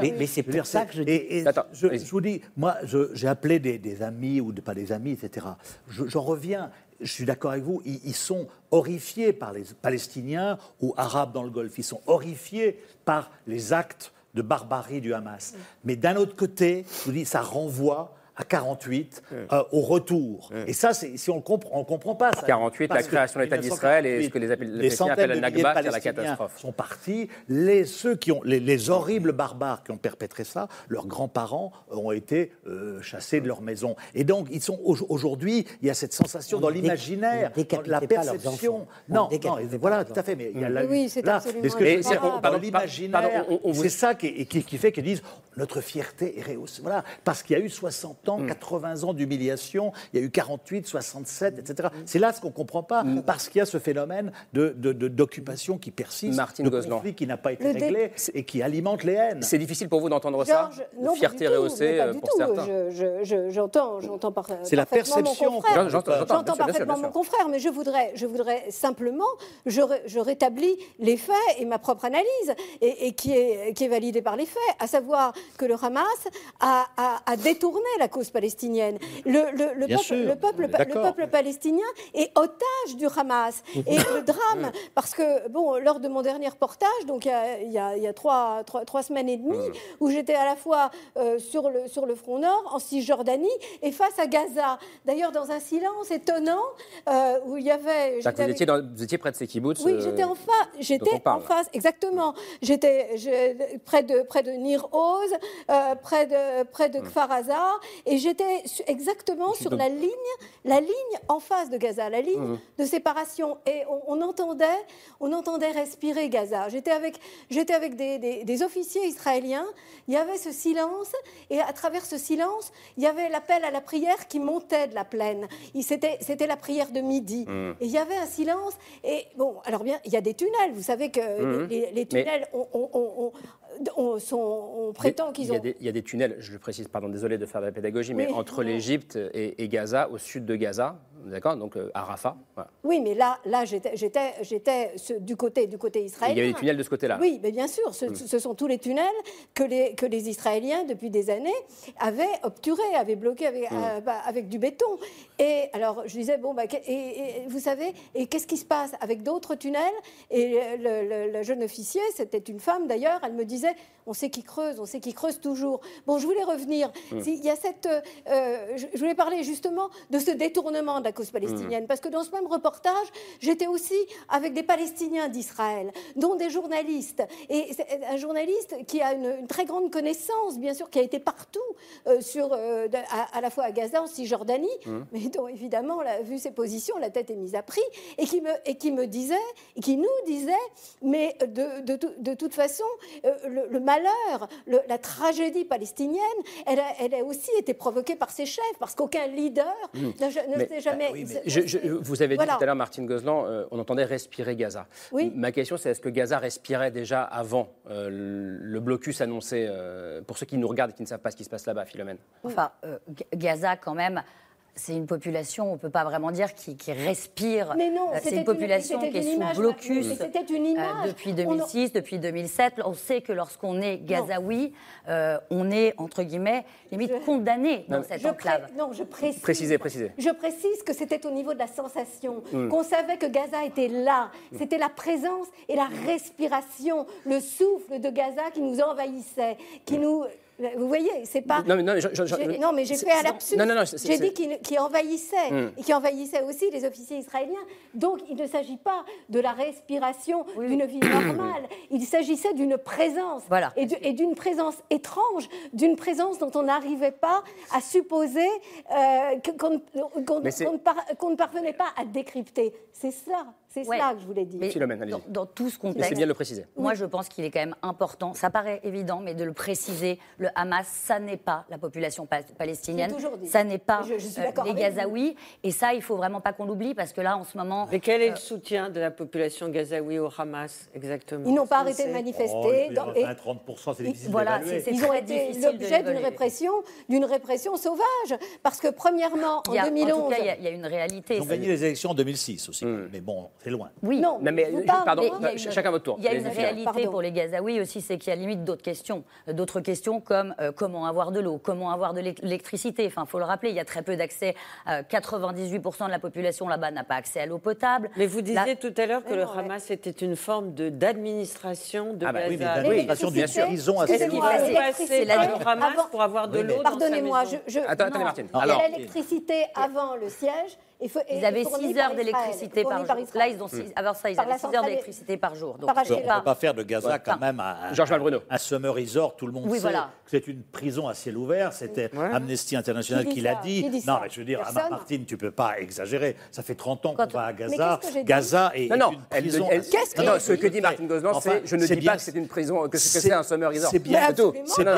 Mais- mais c'est pour ça que je dis- Et, et Attends, je, je vous dis, moi, je- j'ai appelé des, des amis ou de- pas des amis, etc. Je- J'en reviens. Je suis d'accord avec vous. Ils, ils sont horrifiés par les Palestiniens ou Arabes dans le Golfe. Ils sont horrifiés par les actes de barbarie du Hamas. Mais d'un autre côté, je vous dis, ça renvoie à 48, euh, au retour. Et ça, c'est- si on comprend, on ne comprend pas. Ça. 48, la Parce création de l'État d'Israël et ce 1948, que les les les centaines appellent de Nakba, c'est la catastrophe. sont partis. Les, ceux qui ont, les, les horribles barbares qui ont perpétré ça, leurs grands-parents ont été euh, chassés de leur maison. Et donc, ils sont au- aujourd'hui, il y a cette sensation On dans l'imaginaire, la perception. Non, non, voilà, tout à fait. Mais il y a la, Oui, c'est là, absolument dans l'imaginaire, c'est ça qui, et qui, qui fait qu'ils disent notre fierté est rehaussée. Voilà, parce qu'il y a eu 60 Ans, 80 ans d'humiliation, il y a eu 48, 67, etc. C'est là ce qu'on ne comprend pas, Hmm. parce qu'il y a ce phénomène de- de- de- d'occupation qui persiste, Martine de Gozlan. conflit qui n'a pas été Le réglé et qui alimente les haines. C'est difficile pour vous d'entendre ça non, Fierté rehaussée euh, pour tout. certains. Je- je- je- J'entends, j'entends par- C'est la parfaitement mon perception. confrère. J'entends, j'entends, J'entends bien sûr, bien sûr, parfaitement mon confrère, mais je voudrais, je voudrais simplement, je, ré- je rétablis les faits et ma propre analyse, et, et qui, est, qui est validée par les faits, à savoir que le Hamas a, a- a détourné la, cause palestinienne. Le, le- le peuple, le, peuple, palestinien est otage du Hamas. Et le drame, parce que, bon, lors de mon dernier reportage, donc il y a, il y a- il y a trois, trois- trois semaines et demie, où j'étais à la fois euh, sur, le, sur le front nord, en Cisjordanie, et face à Gaza. D'ailleurs, dans un silence étonnant, euh, où il y avait... Vous étiez, dans- vous étiez près de ces kibbutz oui, euh, j'étais en J'étais en face, exactement. J'étais près de près de Nir Oz, euh, près de près de Kfar Aza, et j'étais exactement sur la ligne, la ligne en face de Gaza, la ligne Mhm. de séparation. Et on, on entendait, on entendait respirer Gaza. J'étais avec j'étais avec des, des- des officiers israéliens. Il y avait ce silence, et à travers ce silence, il y avait l'appel à la prière qui montait de la plaine. C'était c'était la prière de midi. Mhm. Et il y avait un silence. Et bon, alors bien, il y a des tunnels. Vous savez que Mhm. les, les Mais- tunnels, on, on- on- on- on sont- on prétend Il qu'ils y, a ont. des, il y a des tunnels, je le précise, pardon, désolé de faire de la pédagogie, mais Oui, entre l'Égypte et, et Gaza, au sud de Gaza, d'accord, donc euh, à Rafah. voilà. Oui, mais là, là, j'étais, j'étais, j'étais ce- du côté, du côté Et israélien. il y avait des tunnels de ce côté-là. Oui, mais bien sûr, ce, Mm. ce sont tous les tunnels que les, que les Israéliens, depuis des années, avaient obturés, avaient bloqués avec, Mm. euh, bah, avec du béton. Et alors, je disais, bon, bah, que- et, et vous savez, et qu'est-ce qui se passe avec d'autres tunnels? Et le, le- le jeune officier, c'était une femme d'ailleurs, elle me disait, on sait qui creuse, on sait qui creuse toujours. Bon, je voulais revenir. Mm. Si- Il y a cette, euh, euh, je, voulais parler justement de ce détournement de la cause palestinienne, parce que dans ce même reportage, j'étais aussi avec des Palestiniens d'Israël, dont des journalistes. Et c'est un journaliste qui a une, une très grande connaissance, bien sûr, qui a été partout, euh, sur, euh, à, à la fois à Gaza, en Cisjordanie, Mhm. mais dont évidemment, la- vu ses positions, la tête est mise à prix, et qui me, et qui me disait, et qui nous disait, mais de, de, tout- de toute façon, le, le malheur, le- la tragédie palestinienne, elle a, elle a aussi été provoquée par ses chefs, parce qu'aucun leader Mhm. ne, ne s'est jamais... Je- je- vous avez dit tout à l'heure, Martine Gozlan, euh, on entendait respirer Gaza. Oui. Ma question, c'est est-ce que Gaza respirait déjà avant euh, le blocus annoncé euh, Pour ceux qui nous regardent et qui ne savent pas ce qui se passe là-bas, Philomène? Enfin, euh, Gaza, quand même, c'est une population, on ne peut pas vraiment dire, qui, qui respire. Mais non, Euh, c'était c'est une une- population c'était qui est une sous image, blocus mais c'était une image. euh, depuis On- 2006, depuis 2007. On sait que lorsqu'on est gazaoui, euh, on est, entre guillemets, limite condamné dans cette Je enclave. pré- non, je précise. Précisez, précisez. Je précise que c'était au niveau de la sensation, Mm. qu'on savait que Gaza était là. C'était la présence et la respiration, le souffle de Gaza qui nous envahissait, qui nous. Vous voyez, c'est pas. Non, mais non, mais je- je- je- J'ai- fait non, c'est- J'ai dit qu'il qui envahissait, Mm. et qui envahissait aussi les officiers israéliens. Donc, il ne s'agit pas de la respiration d'une vie normale. Il s'agissait d'une présence. Voilà. Et d'une présence étrange, d'une présence dont on n'arrivait pas à supposer euh, qu'on ne parvenait pas à décrypter. C'est ça, c'est Ouais. ça que je voulais dire. Mais Philomène, allez-y. dans, dans tout ce Mais contexte. c'est bien de le préciser. Moi, je pense qu'il est quand même important, ça paraît évident, mais de le préciser, le Hamas, ça n'est pas la population pa- palestinienne, J'ai toujours dit. ça n'est pas Je- je suis euh, les. Gazaouis, et ça, il faut vraiment pas qu'on l'oublie, parce que là, en ce moment... Mais quel est euh, le soutien de la population gazaoui au Hamas, exactement? Ils n'ont pas arrêté de manifester. Oh, dans- et- 20-30%, c'est Ils- difficile voilà, Ils ont été l'objet d'une répression, d'une répression sauvage, parce que premièrement, en il y a- 2011, En tout cas, il y a- il y, a une réalité. Ils ont gagné les élections en 2006 aussi, mais bon, c'est loin. Oui. Non, Non, mais, je parle- pardon, Mais une- chacun votre tour. Il y a une réalité Pardon. pour les Gazaouis aussi, c'est qu'il y a limite d'autres questions. Euh, D'autres questions comme euh, comment avoir de l'eau, comment avoir de l'é- l'électricité. Enfin, il faut le rappeler, il y a très peu d'accès. Euh, 98% de la population là-bas n'a pas accès à l'eau potable. Mais vous disiez tout à l'heure que Mais le non, Hamas était une forme de d'administration de Ah bah Gaza. Oui, mais l'administration cette qu'il Excusez-moi, faut limites. passer l'électricité, par le Hamas pour avoir de l'eau Pardonnez-moi, je, attendez. Martine. Il y a Alors- l'électricité avant le siège. Et faut- et Ils avaient fournie 6 par heures d'électricité par jour. Là, ils ont six- avant ça, ils Par avaient la 6 heures d'électricité par jour. Donc, par c'est On ne peut pas faire de Gaza Ouais. quand même un, Georges Malbruno. un summer resort. Tout le monde Oui, sait voilà. que c'est une prison à ciel ouvert. C'était Ouais. Amnesty International Qui l'a dit. Qui dit non, mais je veux dire, Personne. Martine, tu peux pas exagérer. Ça fait 30 ans qu'on va à Gaza. Gaza est, Non, non, est une elle- prison. elle- non, non, j'ai ce que dit Martine Gozlan, c'est je ne dis pas que c'est une prison, que c'est que c'est- c'est un summer resort. c'est bien- tout.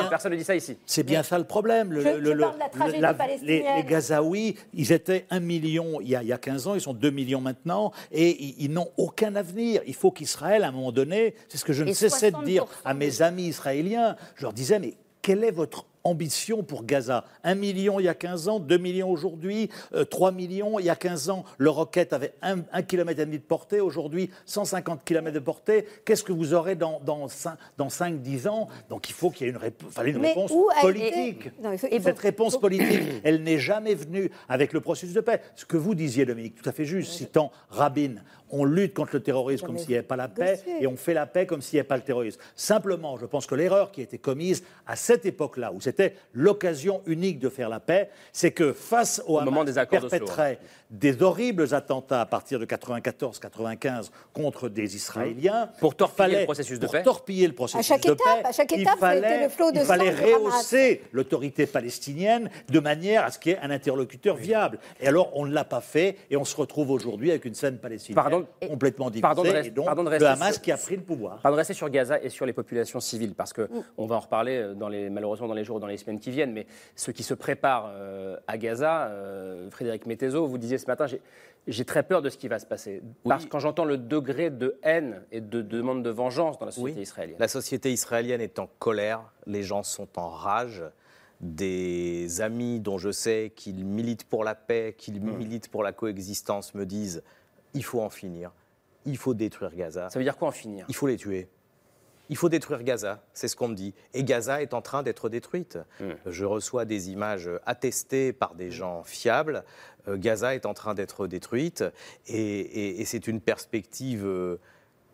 personne ne dit ça ici. C'est bien ça le problème. Le- Je- le- je le- parle de la tragédie les, palestinienne. les Gazaouis, ils étaient un million il y, a, il y a 15 ans, ils sont 2 millions maintenant, et ils, ils n'ont aucun avenir. Il faut qu'Israël, à un moment donné, c'est ce que je ne cessais de dire 60% à mes amis israéliens, je leur disais, mais quel est votre ambition pour Gaza. Un million il y a 15 ans, 2 millions aujourd'hui, euh, 3 millions il y a 15 ans. Le roquette avait 1 km et demi de portée, aujourd'hui 150 km de portée. Qu'est-ce que vous aurez dans, dans, 5, dans 5-10 ans? Donc il faut qu'il y ait une, répo- réponse politique. Non, il faut- Et cette réponse politique, elle n'est jamais venue avec le processus de paix. Ce que vous disiez, Dominique, tout à fait juste, citant Rabin, on lutte contre le terrorisme comme s'il n'y avait pas la paix et on fait la paix comme s'il n'y avait pas le terrorisme. Simplement, je pense que l'erreur qui a été commise à cette époque-là, où c'était l'occasion unique de faire la paix, c'est que face au, moment Hamas des qui accords perpétrait des horribles attentats à partir de 94-95 contre des Israéliens, Pour torpiller fallait- le processus de pour paix. torpiller le processus chaque de étape, paix, à chaque il étape, fallait, le flot de il fallait rehausser l'autorité palestinienne de manière à ce qu'il y ait un interlocuteur viable. Et alors, on ne l'a pas fait, et on se retrouve aujourd'hui avec une scène palestinienne Pardon- complètement divisée, pardon de rest- et donc pardon de le rester Hamas sur- qui a pris le pouvoir. Pas de rester sur Gaza et sur les populations civiles, parce que Mm. on va en reparler euh, dans les, malheureusement dans les jours, dans les semaines qui viennent. Mais ceux qui se préparent euh, à Gaza, euh, Frédéric Mettezo, vous disiez ce matin, j'ai- très peur de ce qui va se passer. Parce que quand j'entends le degré de haine et de demande de vengeance dans la société Oui. israélienne. La société israélienne est en colère, les gens sont en rage. Des amis dont je sais qu'ils militent pour la paix, qu'ils Hmm. militent pour la coexistence me disent il faut en finir, il faut détruire Gaza. Ça veut dire quoi en finir? Il faut les tuer. Il faut détruire Gaza, c'est ce qu'on me dit. Et Gaza est en train d'être détruite. Hmm. Je reçois des images attestées par des gens fiables. Euh, Gaza est en train d'être détruite et, et- et c'est une perspective euh,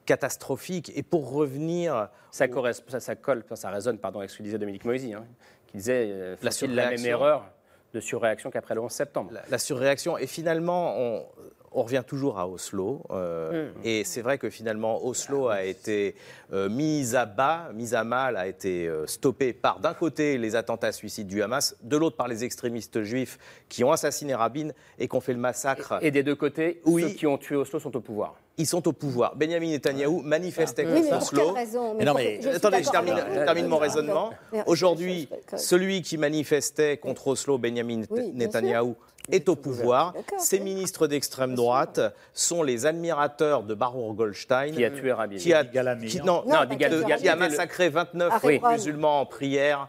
catastrophique. Et pour revenir... Ça, correspond- ça, ça colle, ça résonne pardon, avec ce que disait Dominique Moisy, hein, qui disait euh, La même erreur de surréaction qu'après le 11 septembre la, la surréaction. Et finalement, on, on revient toujours à Oslo. euh, Mm. Et c'est vrai que finalement, Oslo a été euh, mise à bas, mise à mal, a été euh, stoppée par, d'un côté, les attentats suicides du Hamas, de l'autre, par les extrémistes juifs qui ont assassiné Rabin et qui ont fait le massacre. Et des deux côtés, Oui. ceux qui ont tué Oslo sont au pouvoir. Ils sont au pouvoir. Benjamin Netanyahou manifestait Oui, mais contre pour quelle Oslo. raison? Mais non, mais je attendez, je termine, je mon raisonnement. Aujourd'hui, celui qui manifestait contre Oslo, Benjamin Oui, Netanyahou, est au pouvoir. Ces ministres d'extrême droite sont les admirateurs de Baruch Goldstein. Qui a tué Rabin. Qui a, qui- non non, Non, non, dit qui, Gal- a- massacré 29 Ah, Hebron. musulmans en prière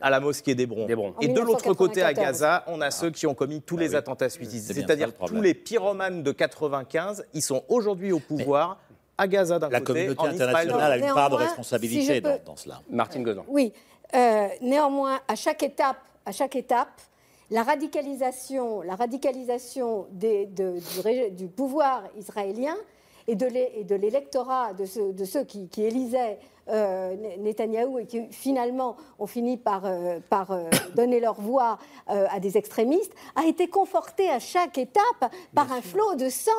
à la mosquée d'Hébron. Et de l'autre côté, à 1994. Gaza, on a ceux qui ont commis tous les attentats suicides. C'est-à-dire tous les pyromanes de 95, ils sont aujourd'hui au pouvoir. à Gaza d'un La côté, communauté en internationale a une part de responsabilité si dans, cela. Martine Gozan. Oui. Euh, néanmoins, à chaque étape, à chaque étape, la radicalisation, la radicalisation du, pouvoir israélien et de l'électorat de, ceux- qui, élisaient Netanyahou et qui finalement ont fini par, euh, par euh, donner leur voix euh, à des extrémistes, a été conforté à chaque étape par un flot de sang.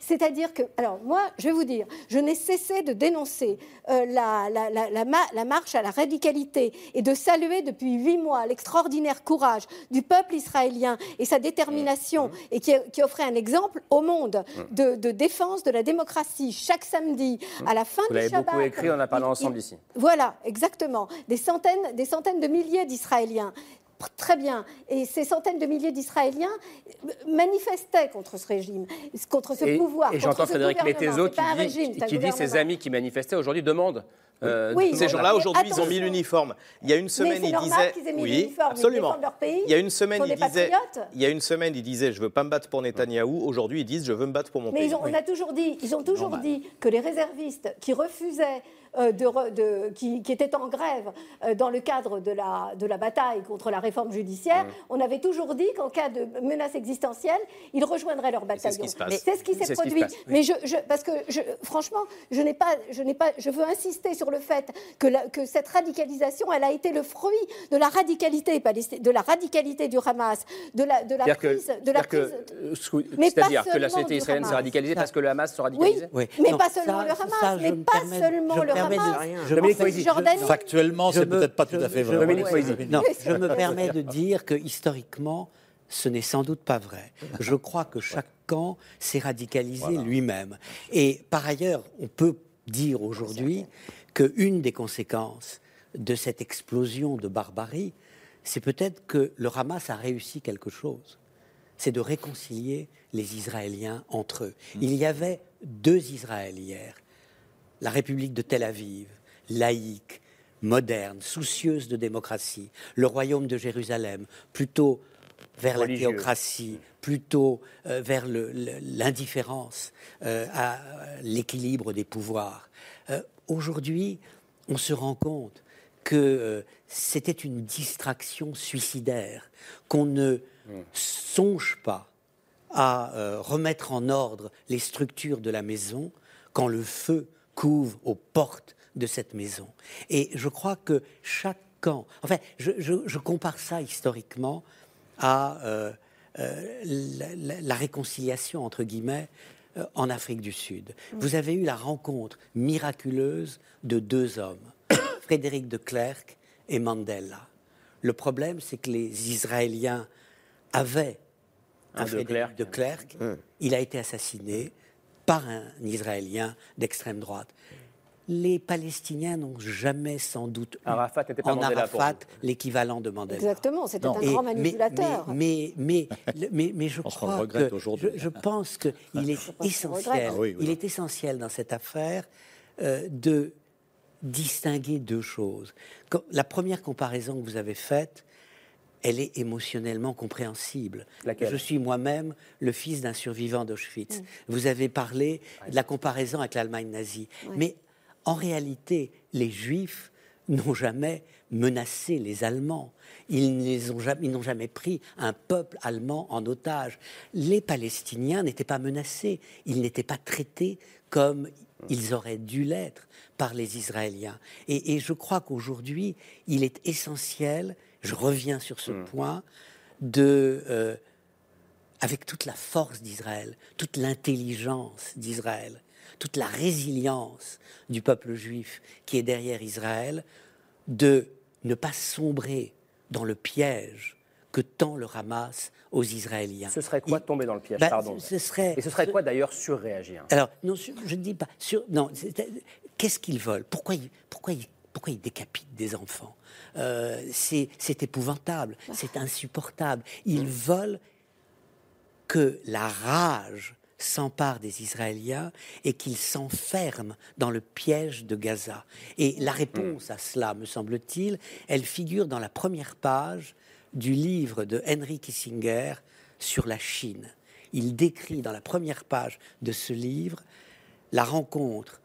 C'est-à-dire que, alors moi, je vais vous dire, je n'ai cessé de dénoncer euh, la, la- la- la ma- la marche à la radicalité et de saluer depuis huit mois l'extraordinaire courage du peuple israélien et sa détermination et qui, qui offrait un exemple au monde de, de défense de la démocratie chaque samedi à la fin Vous du Shabbat. beaucoup écrit, on en a parlé il- ensemble il- ici. Voilà, exactement. Des centaines, des centaines de milliers d'Israéliens. Très bien. Et ces centaines de milliers d'Israéliens manifestaient contre ce régime, contre ce et, pouvoir. et j'entends Frédéric. Mettezo qui dit, régime, qui- dit ses amis qui manifestaient aujourd'hui demandent. euh, Oui, Ces mais- gens-là, mais aujourd'hui, ils ont mis l'uniforme. Il y a une semaine, ils disaient. qu'ils aient mis oui, absolument. défendent leur pays, il y a une semaine, ils disaient. Il y a une semaine, ils disaient Je veux pas me battre pour Netanyahou. Aujourd'hui, ils disent Je veux me battre pour mon Mais pays. ont, on a toujours dit, ils ont toujours dit que les réservistes qui refusaient, de, de- qui, qui étaient en grève euh, dans le cadre de la, de la bataille contre la réforme judiciaire, on avait toujours dit qu'en cas de menace existentielle, ils rejoindraient leur bataillon. C'est ce qui s'est ce qui se produit. passe, oui. Mais je, je- parce que je- franchement, je n'ai pas, je n'ai pas, je veux insister sur le fait que, la- que cette radicalisation, elle a été le fruit de la radicalité de la radicalité du Hamas, de la, de la C'est-à-dire que, prise, de la prise. euh, sous- Mais pas c'est-à-dire que la seulement société israélienne s'est Hamas. radicalisée parce que le Hamas se Oui, radicalisait mais Non, pas seulement ça- le Hamas, ça, mais pas permets- seulement le permets de- Dominique Factuellement, c'est me- peut-être pas tout à fait vrai. Dominique je me permets de dire que historiquement, ce n'est sans doute pas vrai. Je crois que chaque camp s'est radicalisé lui-même. Et par ailleurs, on peut dire aujourd'hui qu'une des conséquences de cette explosion de barbarie, c'est peut-être que le Hamas a réussi quelque chose. C'est de réconcilier les Israéliens entre eux. Il y avait deux Israël hier la République de Tel Aviv, laïque, moderne, soucieuse de démocratie, le royaume de Jérusalem, plutôt vers Religieux. la théocratie, plutôt euh, vers l'indifférence euh, à l'équilibre des pouvoirs. Euh, Aujourd'hui, on se rend compte que c'était une distraction suicidaire, qu'on ne songe pas à remettre en ordre les structures de la maison quand le feu couvre aux portes de cette maison. Et je crois que chaque camp, enfin, je, je- je compare ça historiquement à euh, euh, la, la- la réconciliation, entre guillemets, euh, en Afrique du Sud. Vous avez eu la rencontre miraculeuse de deux hommes, Frédéric de Klerk et Mandela. Le problème, c'est que les Israéliens avaient un, Un de Frédéric de Klerk. Il a été assassiné par un Israélien d'extrême droite. Les Palestiniens n'ont jamais sans doute eu Arafat pas en Mandela Arafat l'équivalent de Mandela. Exactement, c'était un Et- grand manipulateur. Mais, mais, mais, mais, mais je On crois que je, je pense qu'il est qu'on regrette. essentiel. Ah oui, oui. Il est essentiel dans cette affaire euh, de distinguer deux choses. Quand- la première comparaison que vous avez faite, elle est émotionnellement compréhensible. Laquelle Je suis moi-même le fils d'un survivant d'Auschwitz. Vous avez parlé de la comparaison avec l'Allemagne nazie. Mais en réalité, les Juifs n'ont jamais menacé les Allemands. Ils jamais- n'ont jamais pris un peuple allemand en otage. Les Palestiniens n'étaient pas menacés. Ils n'étaient pas traités comme ils auraient dû l'être par les Israéliens. Et, et je crois qu'aujourd'hui, il est essentiel, je reviens sur ce point, de, euh, avec toute la force d'Israël, toute l'intelligence d'Israël, toute la résilience du peuple juif qui est derrière Israël, de ne pas sombrer dans le piège que tend le Hamas aux Israéliens. Ce serait quoi tomber dans le piège Bah, Pardon. ce serait- Et ce serait quoi d'ailleurs surréagir? Alors, non, sur- je ne dis pas. Sur, non, qu'est-ce qu'ils veulent? Pourquoi ils, pourquoi, ils, pourquoi ils décapitent des enfants? Euh, c'est, c'est épouvantable, c'est insupportable. Ils veulent que la rage s'empare des Israéliens et qu'ils s'enferment dans le piège de Gaza. Et la réponse à cela, me semble-t-il, elle figure dans la première page du livre de Henry Kissinger sur la Chine. Il décrit dans la première page de ce livre la rencontre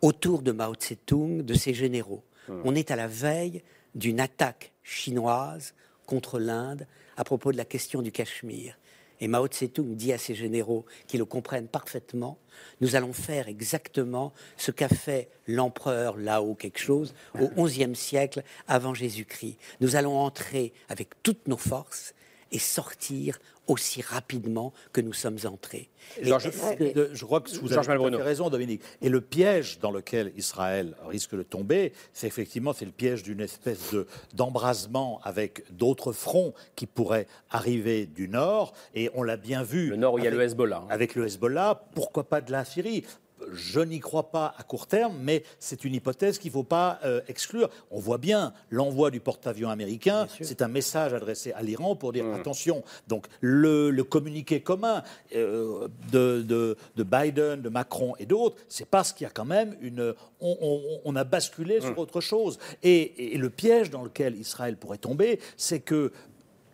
autour de Mao Tse-tung de ses généraux. On est à la veille d'une attaque chinoise contre l'Inde à propos de la question du Cachemire. Et Mao Tse-tung dit à ses généraux, qui le comprennent parfaitement, nous allons faire exactement ce qu'a fait l'empereur Lao quelque chose au XIe siècle avant Jésus-Christ. Nous allons entrer avec toutes nos forces et sortir aussi rapidement que nous sommes entrés. Georges- que- de- je crois que vous avez Georges tout à Malbruno. fait raison, Dominique. Et le piège dans lequel Israël risque de tomber, c'est effectivement c'est le piège d'une espèce de d'embrasement avec d'autres fronts qui pourraient arriver du nord. Et on l'a bien vu. Le nord où il y a avec- le Hezbollah. hein. Avec le Hezbollah, pourquoi pas de la Syrie? Je n'y crois pas à court terme, mais c'est une hypothèse qu'il ne faut pas euh, exclure. On voit bien l'envoi du porte-avions américain, c'est un message adressé à l'Iran pour dire attention. Donc le, le communiqué commun euh, de, de- de Biden, de Macron et d'autres, c'est parce qu'il y a quand même une. On, on- on a basculé sur autre chose. Et, et le piège dans lequel Israël pourrait tomber, c'est que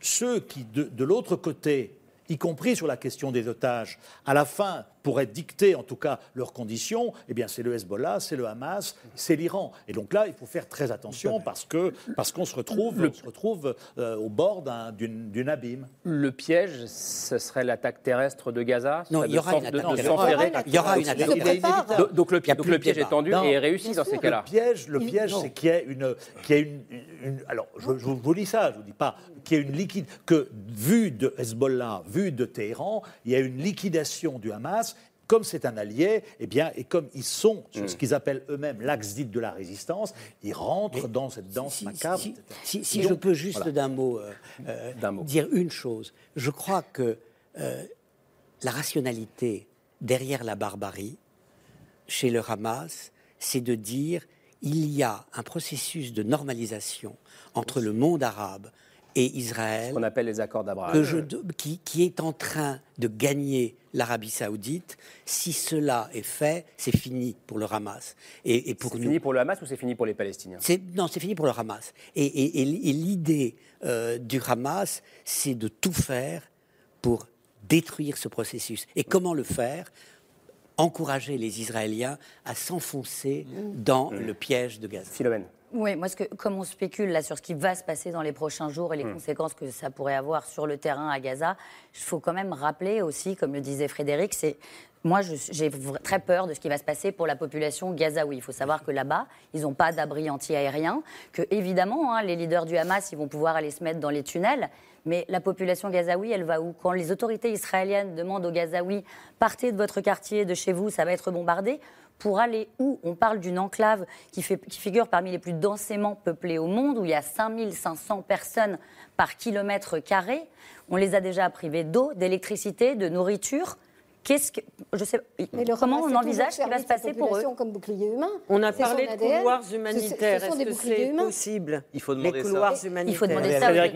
ceux qui, de, de l'autre côté, y compris sur la question des otages, à la fin pourraient dicter en tout cas leurs conditions, eh bien c'est le Hezbollah, c'est le Hamas, c'est l'Iran. Et donc là, il faut faire très attention parce que parce qu'on se retrouve, on se retrouve euh, au bord d'un- d'une abîme. Le piège, ce serait l'attaque terrestre de Gaza? Non, il y aura une attaque. Il y aura une attaque Donc, terrestre. donc- Donc le, le piège est tendu Non. et réussi dans ces Le cas-là. piège, le piège, c'est qu'il y ait une, qu'il y ait une, une- alors je, je vous dis ça, je vous dis pas qu'il y ait une liquide, que vu de Hezbollah, vu de Téhéran, il y a une liquidation du Hamas. Comme c'est un allié, eh bien, et comme ils sont sur ce qu'ils appellent eux-mêmes l'axe dit de la résistance, ils rentrent dans cette danse si, macabre. si- je peux juste voilà. d'un mot, euh, euh, D'un mot. dire une chose, je crois que euh, la rationalité derrière la barbarie, chez le Hamas, c'est de dire il y a un processus de normalisation entre le monde arabe et Israël. qu'on appelle les accords d'Abraham. qui, qui est en train de gagner l'Arabie Saoudite. Si cela est fait, c'est fini pour le Hamas. Et, et pour C'est nous- fini pour le Hamas ou c'est fini pour les Palestiniens? C'est- non, c'est fini pour le Hamas. Et, et- et- et l'idée euh, du Hamas, c'est de tout faire pour détruire ce processus. Et comment le faire? Encourager les Israéliens à s'enfoncer dans le piège de Gaza. Philomène. Oui, moi, ce que, comme on spécule là sur ce qui va se passer dans les prochains jours et les Hmm. conséquences que ça pourrait avoir sur le terrain à Gaza, il faut quand même rappeler aussi, comme le disait Frédéric, c'est moi, j'ai très peur de ce qui va se passer pour la population gazaoui. Il faut savoir que là-bas, ils n'ont pas d'abri anti-aérien, que évidemment, hein, les leaders du Hamas, ils vont pouvoir aller se mettre dans les tunnels. Mais la population gazaoui, elle va où? Quand les autorités israéliennes demandent aux Gazaouis partez de votre quartier, de chez vous, ça va être bombardé. Pour aller où On parle d'une enclave qui, qui figure parmi les plus densément peuplées au monde, où il y a 5500 personnes par kilomètre carré. On les a déjà privés d'eau, d'électricité, de nourriture. Qu'est-ce que je sais Mais le comment on envisage ce qui va se passer pour eux population comme bouclier humain. On a C'est parlé de ADN. couloirs Ce- ce humanitaires. Est-ce que c'est humains. possible Il faut Les demander ça. couloirs Il humanitaires. faut demander ça Frédéric.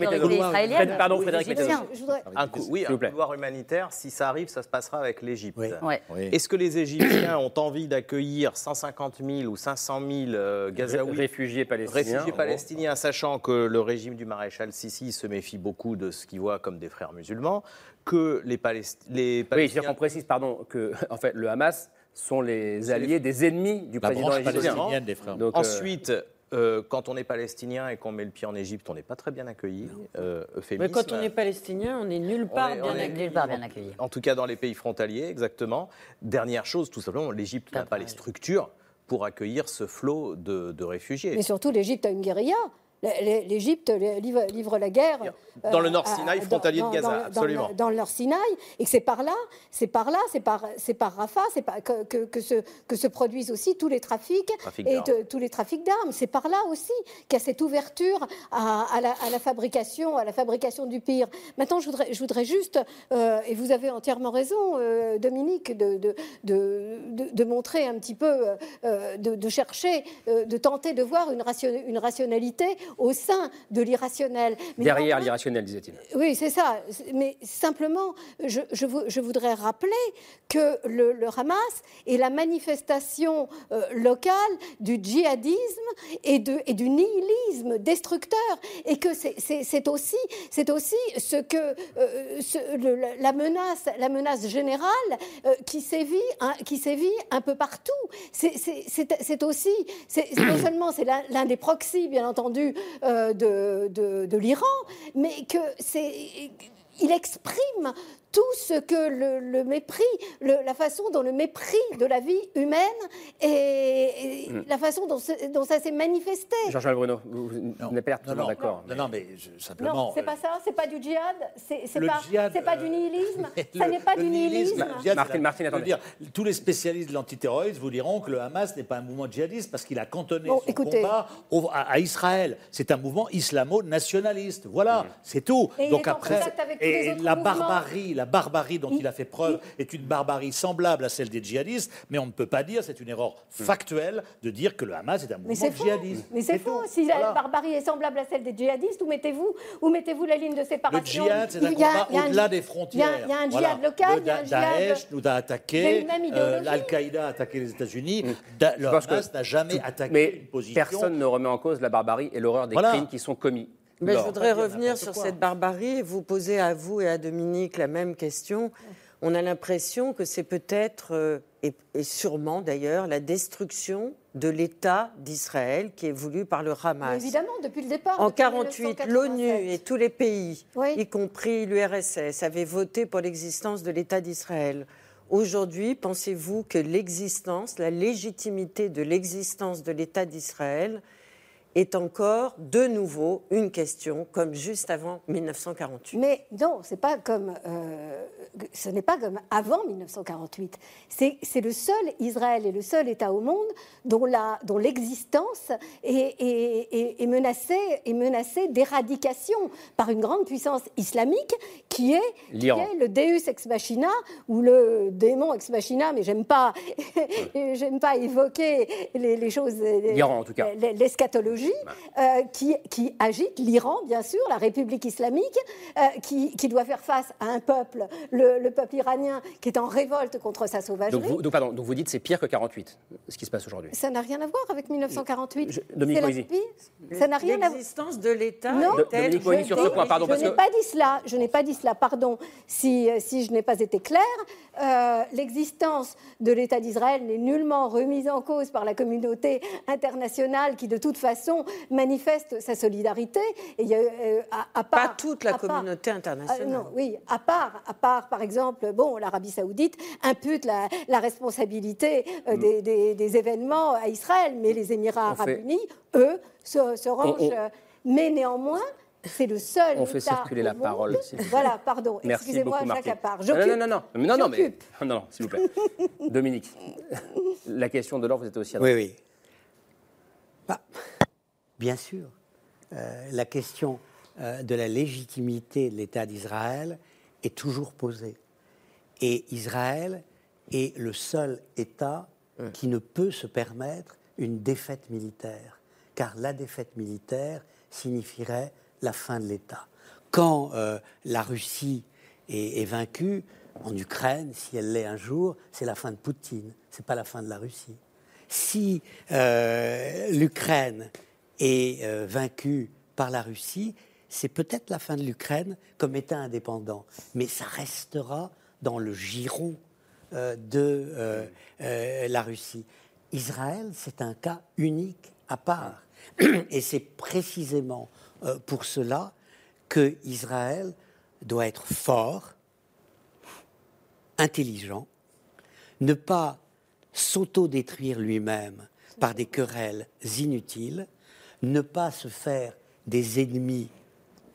Fred- pardon, Frédéric voudrais- Un cou- oui, un couloir humanitaire, si ça arrive, ça se passera avec l'Égypte. Ouais. Est-ce que les Égyptiens ont envie d'accueillir 150 000 ou 500 000 euh, Gazaouis Réfugiés palestiniens. Réfugiés en palestiniens, sachant que le régime du maréchal Sissi se méfie beaucoup de ce qu'il voit comme des frères musulmans, que les, Palest- les Oui, Palestiniens... c'est-à-dire qu'on précise, pardon, que en fait, le Hamas sont les alliés des ennemis du La président des frères. Donc, euh, Ensuite, euh, quand on est palestinien et qu'on met le pied en Égypte, on n'est pas très bien accueilli. Euh, Mais quand on est palestinien, on est nulle part est- bien on est accueilli. Nulle part bien accueilli. En tout cas, dans les pays frontaliers, exactement. Dernière chose, tout simplement, l'Égypte n'a pas les structures pour accueillir ce flot de, de réfugiés. Mais surtout, l'Égypte a une guérilla. L'Égypte livre, livre la guerre Dans euh, le Nord à- Sinaï, dans- frontalier de Gaza, dans- absolument. Dans le Nord Sinaï, et que c'est par là, c'est par là, c'est par, c'est par Rafah, c'est par- que, que, que se, que se produisent aussi tous les trafics Trafic et de- tous les trafics d'armes. C'est par là aussi qu'il y a cette ouverture à, à la, à la fabrication, à la fabrication du pire. Maintenant, je voudrais, je voudrais juste, euh, et vous avez entièrement raison, euh, Dominique, de, de, de, de- montrer un petit peu, euh, de, chercher, euh, de tenter de voir une, ration- une rationalité au sein de l'irrationnel. Derrière l'irrationnel, disait-il. oui, c'est ça. Mais simplement, je, je vou- je voudrais rappeler que le, le Hamas est la manifestation euh, locale du djihadisme et, de, et du nihilisme destructeur. Et que c'est- aussi, ce que euh, ce- le- la- menace, la menace générale euh, qui, sévit, un, qui sévit un peu partout. C'est- aussi, non seulement c'est l'un des proxys, bien entendu, de, de- de l'Iran, mais que c'est il exprime tout ce que le, le mépris, le- la façon dont le mépris de la vie humaine et, et Mm. la façon dont, ce- dont ça s'est manifesté. Jean-Charles Bruno, vous, vous n'êtes pas Non, non, d'accord. non, non, mais je- simplement. Non, c'est euh, pas ça, c'est pas du djihad, c'est pas, djihad, c'est pas euh, du nihilisme, le- ça n'est pas le du nihilisme. le djihad, Martine, Martine, attendez. dire, tous les spécialistes de l'antiterrorisme vous diront que le Hamas n'est pas un mouvement djihadiste parce qu'il a cantonné Bon, son écoutez. combat au- à, à Israël. C'est un mouvement islamo-nationaliste. Voilà, c'est tout. Et il Donc après, et la barbarie, la barbarie dont il, a fait preuve est une barbarie semblable à celle des djihadistes, mais on ne peut pas dire, c'est une erreur factuelle de dire que le Hamas est un Mais mouvement c'est faux. djihadiste. Mais c'est faux. tout. Si la barbarie est semblable à celle des djihadistes, où mettez-vous où mettez-vous la ligne de Le séparation djihad, c'est un Il y a- combat il y a un- au-delà des Il y a, frontières. il y a un Voilà. djihad local, Le il y a un djihad. Daesh nous a attaqué, euh, l'Al-Qaïda a attaqué les États-Unis. Da- Le Hamas n'a jamais attaqué Mais une position. personne ne remet en cause la barbarie et l'horreur des Voilà. crimes qui sont commis. Mais je voudrais revenir sur quoi. cette barbarie et vous poser à vous et à Dominique la même question. On a l'impression que c'est peut-être, euh, et, sûrement d'ailleurs, la destruction de l'État d'Israël qui est voulu par le Mais Hamas. évidemment, depuis le départ. En depuis 48, 1987. l'ONU et tous les pays, Oui. y compris l'URSS, avaient voté pour l'existence de l'État d'Israël. Aujourd'hui, pensez-vous que l'existence, la légitimité de l'existence de l'État d'Israël est encore de nouveau une question, comme juste avant 1948 Mais non, c'est pas comme, euh, ce n'est pas comme avant 1948. C'est c'est le seul Israël et le seul État au monde dont la- dont l'existence est, est- est- est menacée, est menacée d'éradication par une grande puissance islamique qui est, qui est le Deus ex machina ou le démon ex machina. Mais j'aime pas, j'aime pas évoquer les, les choses, L'Iran, en tout cas. l- l'eschatologie. Agit, euh, qui, qui agite l'Iran, bien sûr, la République islamique, euh, qui, qui doit faire face à un peuple, le, le peuple iranien, qui est en révolte contre sa sauvagerie. Donc vous, donc, pardon, donc vous dites c'est pire que 48, ce qui se passe aujourd'hui. Ça n'a rien à voir avec 1948. Je- Dominique Moisy. Ça n'a rien à voir. L'existence de l'État Non, Dominique je- Moisy, sur ce point, pardon, je parce n'ai que- pas dit cela. Je n'ai pas dit cela. Pardon, si, euh, si je n'ai pas été claire. Euh, L'existence de l'État d'Israël n'est nullement remise en cause par la communauté internationale qui, de toute façon, manifeste sa solidarité. Et il y a, euh, à, à part, Pas toute la à part- communauté internationale. Ah, non, oui, à part, à part, par exemple, bon, l'Arabie Saoudite impute la, la responsabilité euh, des, des- des événements à Israël, mais les Émirats On Arabes fait- Unis, eux, se, se rangent. on- euh, Mais néanmoins, c'est le seul. On fait État circuler la monde- parole. Voilà, pardon. Excusez-moi, Jacques. Appart. Non, non, non, non, non, non, non, mais non, non, s'il vous plaît. Dominique, la question de l'or, vous êtes aussi à Oui, oui. Bah, bien sûr. Euh, la question euh, de la légitimité de l'État d'Israël est toujours posée. Et Israël est le seul État qui ne peut se permettre une défaite militaire, car la défaite militaire signifierait la fin de l'État. Quand euh, la Russie est, est vaincue en Ukraine, si elle l'est un jour, c'est la fin de Poutine, c'est pas la fin de la Russie. Si l'Ukraine est euh, vaincue par la Russie, c'est peut-être la fin de l'Ukraine comme État indépendant, mais ça restera dans le giron euh, de euh, euh, la Russie. Israël, c'est un cas unique à part. Et c'est précisément pour cela que Israël doit être fort, intelligent, ne pas s'auto-détruire lui-même par des querelles inutiles, ne pas se faire des ennemis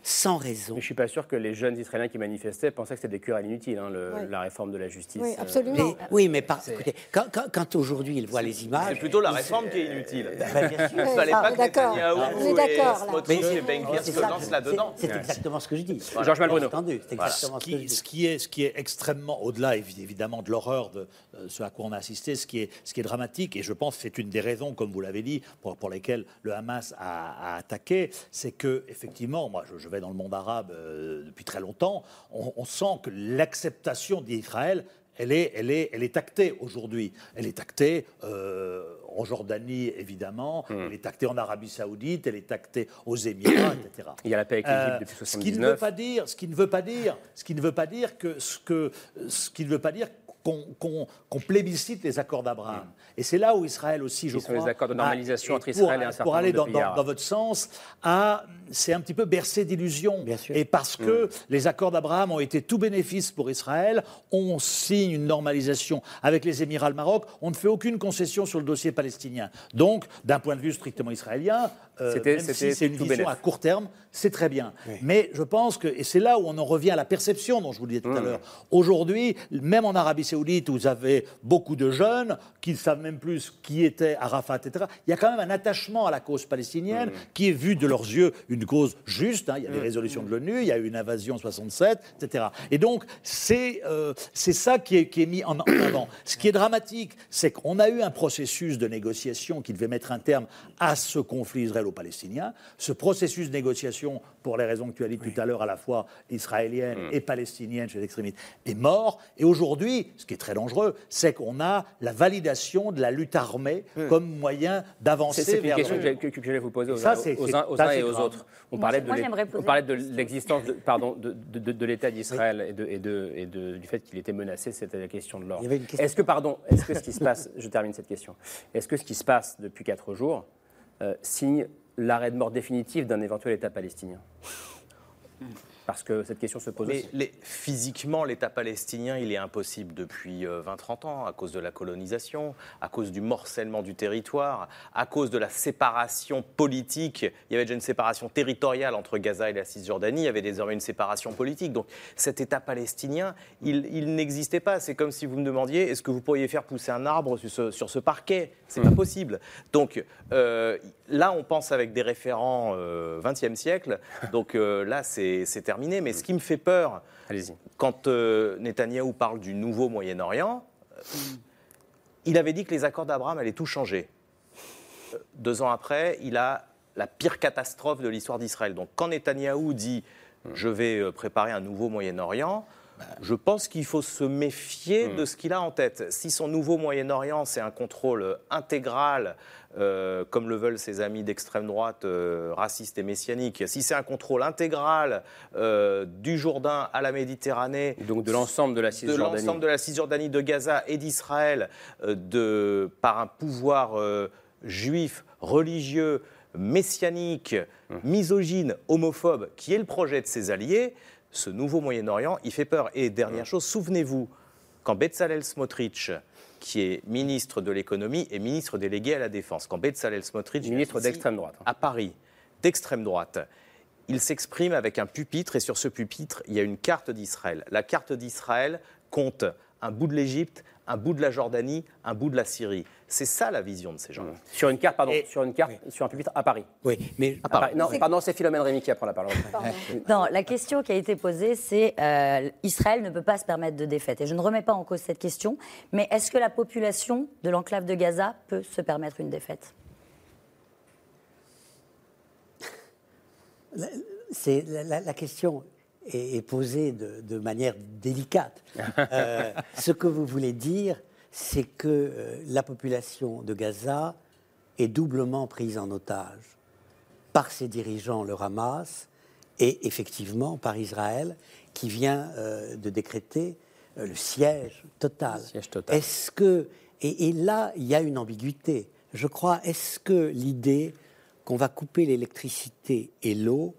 sans raison. Mais je suis pas sûr que les jeunes Israéliens qui manifestaient pensaient que c'était des querelles inutiles, hein, le- Oui. la réforme de la justice. Oui, euh, absolument. Mais- oui, mais par, écoutez, quand, quand- quand aujourd'hui ils voient les images, C'est plutôt la réforme qui est inutile. Ben, bien sûr. Il ne fallait Ah, pas que d'accord, là. Smotrich et Ben Gvir c'est se ça, lancent c'est- là-dedans. C'est exactement ce que je dis. Georges Malbruno. Ce qui, est, ce qui est extrêmement, au-delà évi- évidemment de l'horreur de euh, ce à quoi on a assisté, ce qui est, ce qui est dramatique, et je pense que c'est une des raisons, comme vous l'avez dit, pour, pour lesquelles le Hamas a, a attaqué, c'est que effectivement, moi je, je vais dans le monde arabe euh, depuis très longtemps, on, on sent que l'acceptation d'Israël elle est, elle, est, elle est actée aujourd'hui. Elle est actée euh, en Jordanie, évidemment. Hmm. Elle est actée en Arabie Saoudite. Elle est actée aux Émirats, etc. Il y a la paix avec l'Égypte Euh, depuis ce qui ne veut 79. pas dire, ce qui ne veut pas dire, ce qui ne veut pas dire que ce que, ce qui ne veut pas dire qu'on plébiscite les accords d'Abraham. Et c'est là où Israël aussi, je sont crois, les accords de normalisation entre pour- Israël et un certain pour aller dans votre sens, a c'est un petit peu bercé d'illusions. Et parce que Mm. les accords d'Abraham ont été tout bénéfice pour Israël, on signe une normalisation avec les Émirats, le Maroc, on ne fait aucune concession sur le dossier palestinien. Donc, d'un point de vue strictement israélien, euh, même si c'est une vision à court terme, c'est très bien. Mais je pense que, et c'est là où on en revient à la perception dont je vous le disais tout à Mm. l'heure, aujourd'hui, même en Arabie Saoudite, où vous avez beaucoup de jeunes qui ne savent même plus qui était Arafat, etc., il y a quand même un attachement à la cause palestinienne Mm. qui est vu de leurs yeux une cause juste. hein. Il y a des Mm. résolutions de l'ONU, il y a eu une invasion en 67, etc. Et donc, c'est euh, ça qui est, qui est mis en, avant. Ce qui est dramatique, c'est qu'on a eu un processus de négociation qui devait mettre un terme à ce conflit israélo-palestinien. Ce processus de négociation, pour les raisons que tu as dites tout à l'heure, à la fois israélienne Mm. et palestinienne chez les extrémistes, est mort. Et aujourd'hui, ce qui est très dangereux, c'est qu'on a la validation de la lutte armée comme moyen d'avancer C'est c'est une question que j'allais- vous poser aux, Ça, aux uns, aux et aux grave. autres. On parlait moi, de, on parlait l'existence de, pardon, de, de- de- de l'État d'Israël et, de, et, de, et de- du fait qu'il était menacé, c'était la question de l'or. Il y avait une question. Est-ce que, pardon, est-ce que ce qui se passe, je termine cette question, est-ce que ce qui se passe depuis quatre jours euh, signe l'arrêt de mort définitif d'un éventuel État palestinien? Parce que cette question se pose Mais aussi. les- physiquement, l'État palestinien, il est impossible depuis euh, 20-30 ans, à cause de la colonisation, à cause du morcellement du territoire, à cause de la séparation politique. Il y avait déjà une séparation territoriale entre Gaza et la Cisjordanie, il y avait désormais une séparation politique. Donc cet État palestinien, il, il n'existait pas. C'est comme si vous me demandiez, est-ce que vous pourriez faire pousser un arbre sur ce, sur ce parquet? C'est pas possible. Donc euh, là, on pense avec des référents euh, 20e siècle. Donc euh, là, c'est terminé. Mais ce qui me fait peur, quand euh, Netanyahou parle du nouveau Moyen-Orient, euh, il avait dit que les accords d'Abraham allaient tout changer. Euh, Deux ans après, il a la pire catastrophe de l'histoire d'Israël. Donc quand Netanyahou dit je vais euh, préparer un nouveau Moyen-Orient, je pense qu'il faut se méfier de ce qu'il a en tête. Si son nouveau Moyen-Orient, c'est un contrôle intégral, euh, comme le veulent ses amis d'extrême droite euh, racistes et messianiques, si c'est un contrôle intégral euh, du Jourdain à la Méditerranée, Donc de l'ensemble de la de Cisjordanie. l'ensemble de la Cisjordanie, de Gaza et d'Israël, euh, de par un pouvoir euh, juif, religieux, messianique, misogyne, homophobe, qui est le projet de ses alliés, ce nouveau Moyen-Orient, il fait peur. Et dernière chose, souvenez-vous, quand Bezalel Smotrich, qui est ministre de l'économie et ministre délégué à la défense, quand Bezalel Smotrich, Ministre d'extrême droite. à Paris, d'extrême droite, il s'exprime avec un pupitre et sur ce pupitre, il y a une carte d'Israël. La carte d'Israël compte un bout de l'Égypte, un bout de la Jordanie, un bout de la Syrie. C'est ça la vision de ces gens. Sur une carte, pardon, sur une carte, sur un pupitre à Paris. Oui, mais À Paris. Non, pardon, c'est Philomène Rémy qui apprend la parole. Non, la question qui a été posée, c'est euh, Israël ne peut pas se permettre de défaite. Et je ne remets pas en cause cette question, mais est-ce que la population de l'enclave de Gaza peut se permettre une défaite? C'est- la, la- la question est, est posée de, de manière délicate. Euh, ce que vous voulez dire, c'est que euh, la population de Gaza est doublement prise en otage par ses dirigeants, le Hamas, et effectivement par Israël, qui vient euh, de décréter le siège total. Est-ce que et, et là, il y a une ambiguïté. Je crois. Est-ce que l'idée qu'on va couper l'électricité et l'eau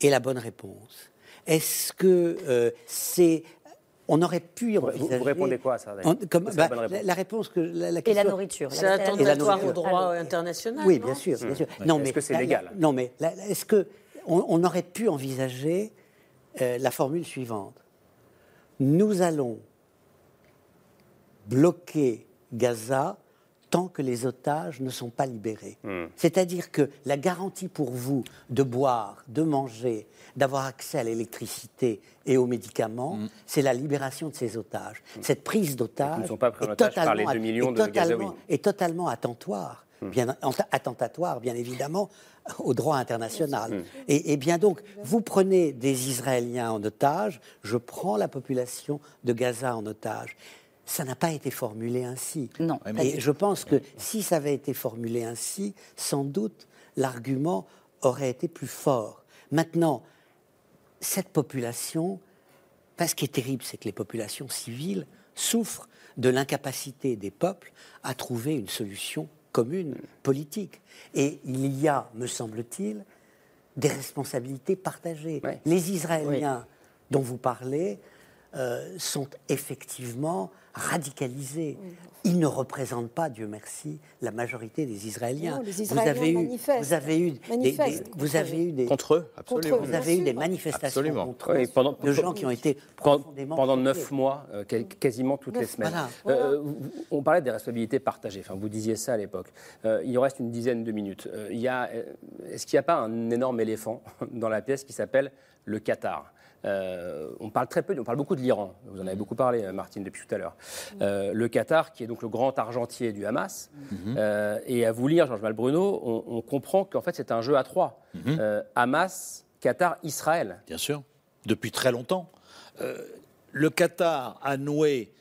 est la bonne réponse? Est-ce que euh, c'est on aurait pu Vous- répondez quoi à ça, d'ailleurs On- comme- C'est la bah, réponse. la, la réponse que la, la Et question- la nourriture. C'est la- la- attentatoire au droit Alors, international. oui, bien sûr, bien sûr. Non, Est-ce mais que c'est légal? Non, mais est-ce que on, on aurait pu envisager euh, la formule suivante Nous allons bloquer Gaza tant que les otages ne sont pas libérés. Mmh. C'est-à-dire que la garantie pour vous de boire, de manger, d'avoir accès à l'électricité et aux médicaments, c'est la libération de ces otages. Cette prise d'otages est par totalement- 2 millions est de totalement- est totalement attentoire, bien, ent- attentatoire, bien évidemment, au droit international. Et, et bien donc, vous prenez des Israéliens en otage, je prends la population de Gaza en otage. Ça n'a pas été formulé ainsi. Non. Et je pense que si ça avait été formulé ainsi, sans doute l'argument aurait été plus fort. Maintenant, cette population, parce ce qui est terrible, c'est que les populations civiles souffrent de l'incapacité des peuples à trouver une solution commune, politique. Et il y a, me semble-t-il, des responsabilités partagées. Les Israéliens dont vous parlez euh, sont effectivement radicalisés. Ils ne représentent pas, Dieu merci, la majorité des Israéliens. Non, les vous Israéliens avez eu, manifestent. vous avez eu, des- des, Manifestent vous contre avez eu des Contre eux, absolument. Vous avez eu des manifestations Absolument. contre eux, Oui, pendant, de gens qui ont été pendant, profondément pendant neuf mois, euh, quasiment toutes les semaines. voilà. Euh, on parlait des responsabilités partagées. Enfin, vous disiez ça à l'époque. Euh, il en reste une dizaine de minutes. Euh, il y a, est-ce qu'il n'y a pas un énorme éléphant dans la pièce qui s'appelle le Qatar? Euh, on parle très peu, on parle beaucoup de l'Iran. Vous en avez beaucoup parlé, Martine, depuis tout à l'heure. Euh, le Qatar, qui est donc le grand argentier du Hamas, Euh, et à vous lire, Georges Malbruno, on, on comprend qu'en fait c'est un jeu à trois. Euh, Hamas, Qatar, Israël. Bien sûr, depuis très longtemps. Le Qatar a noué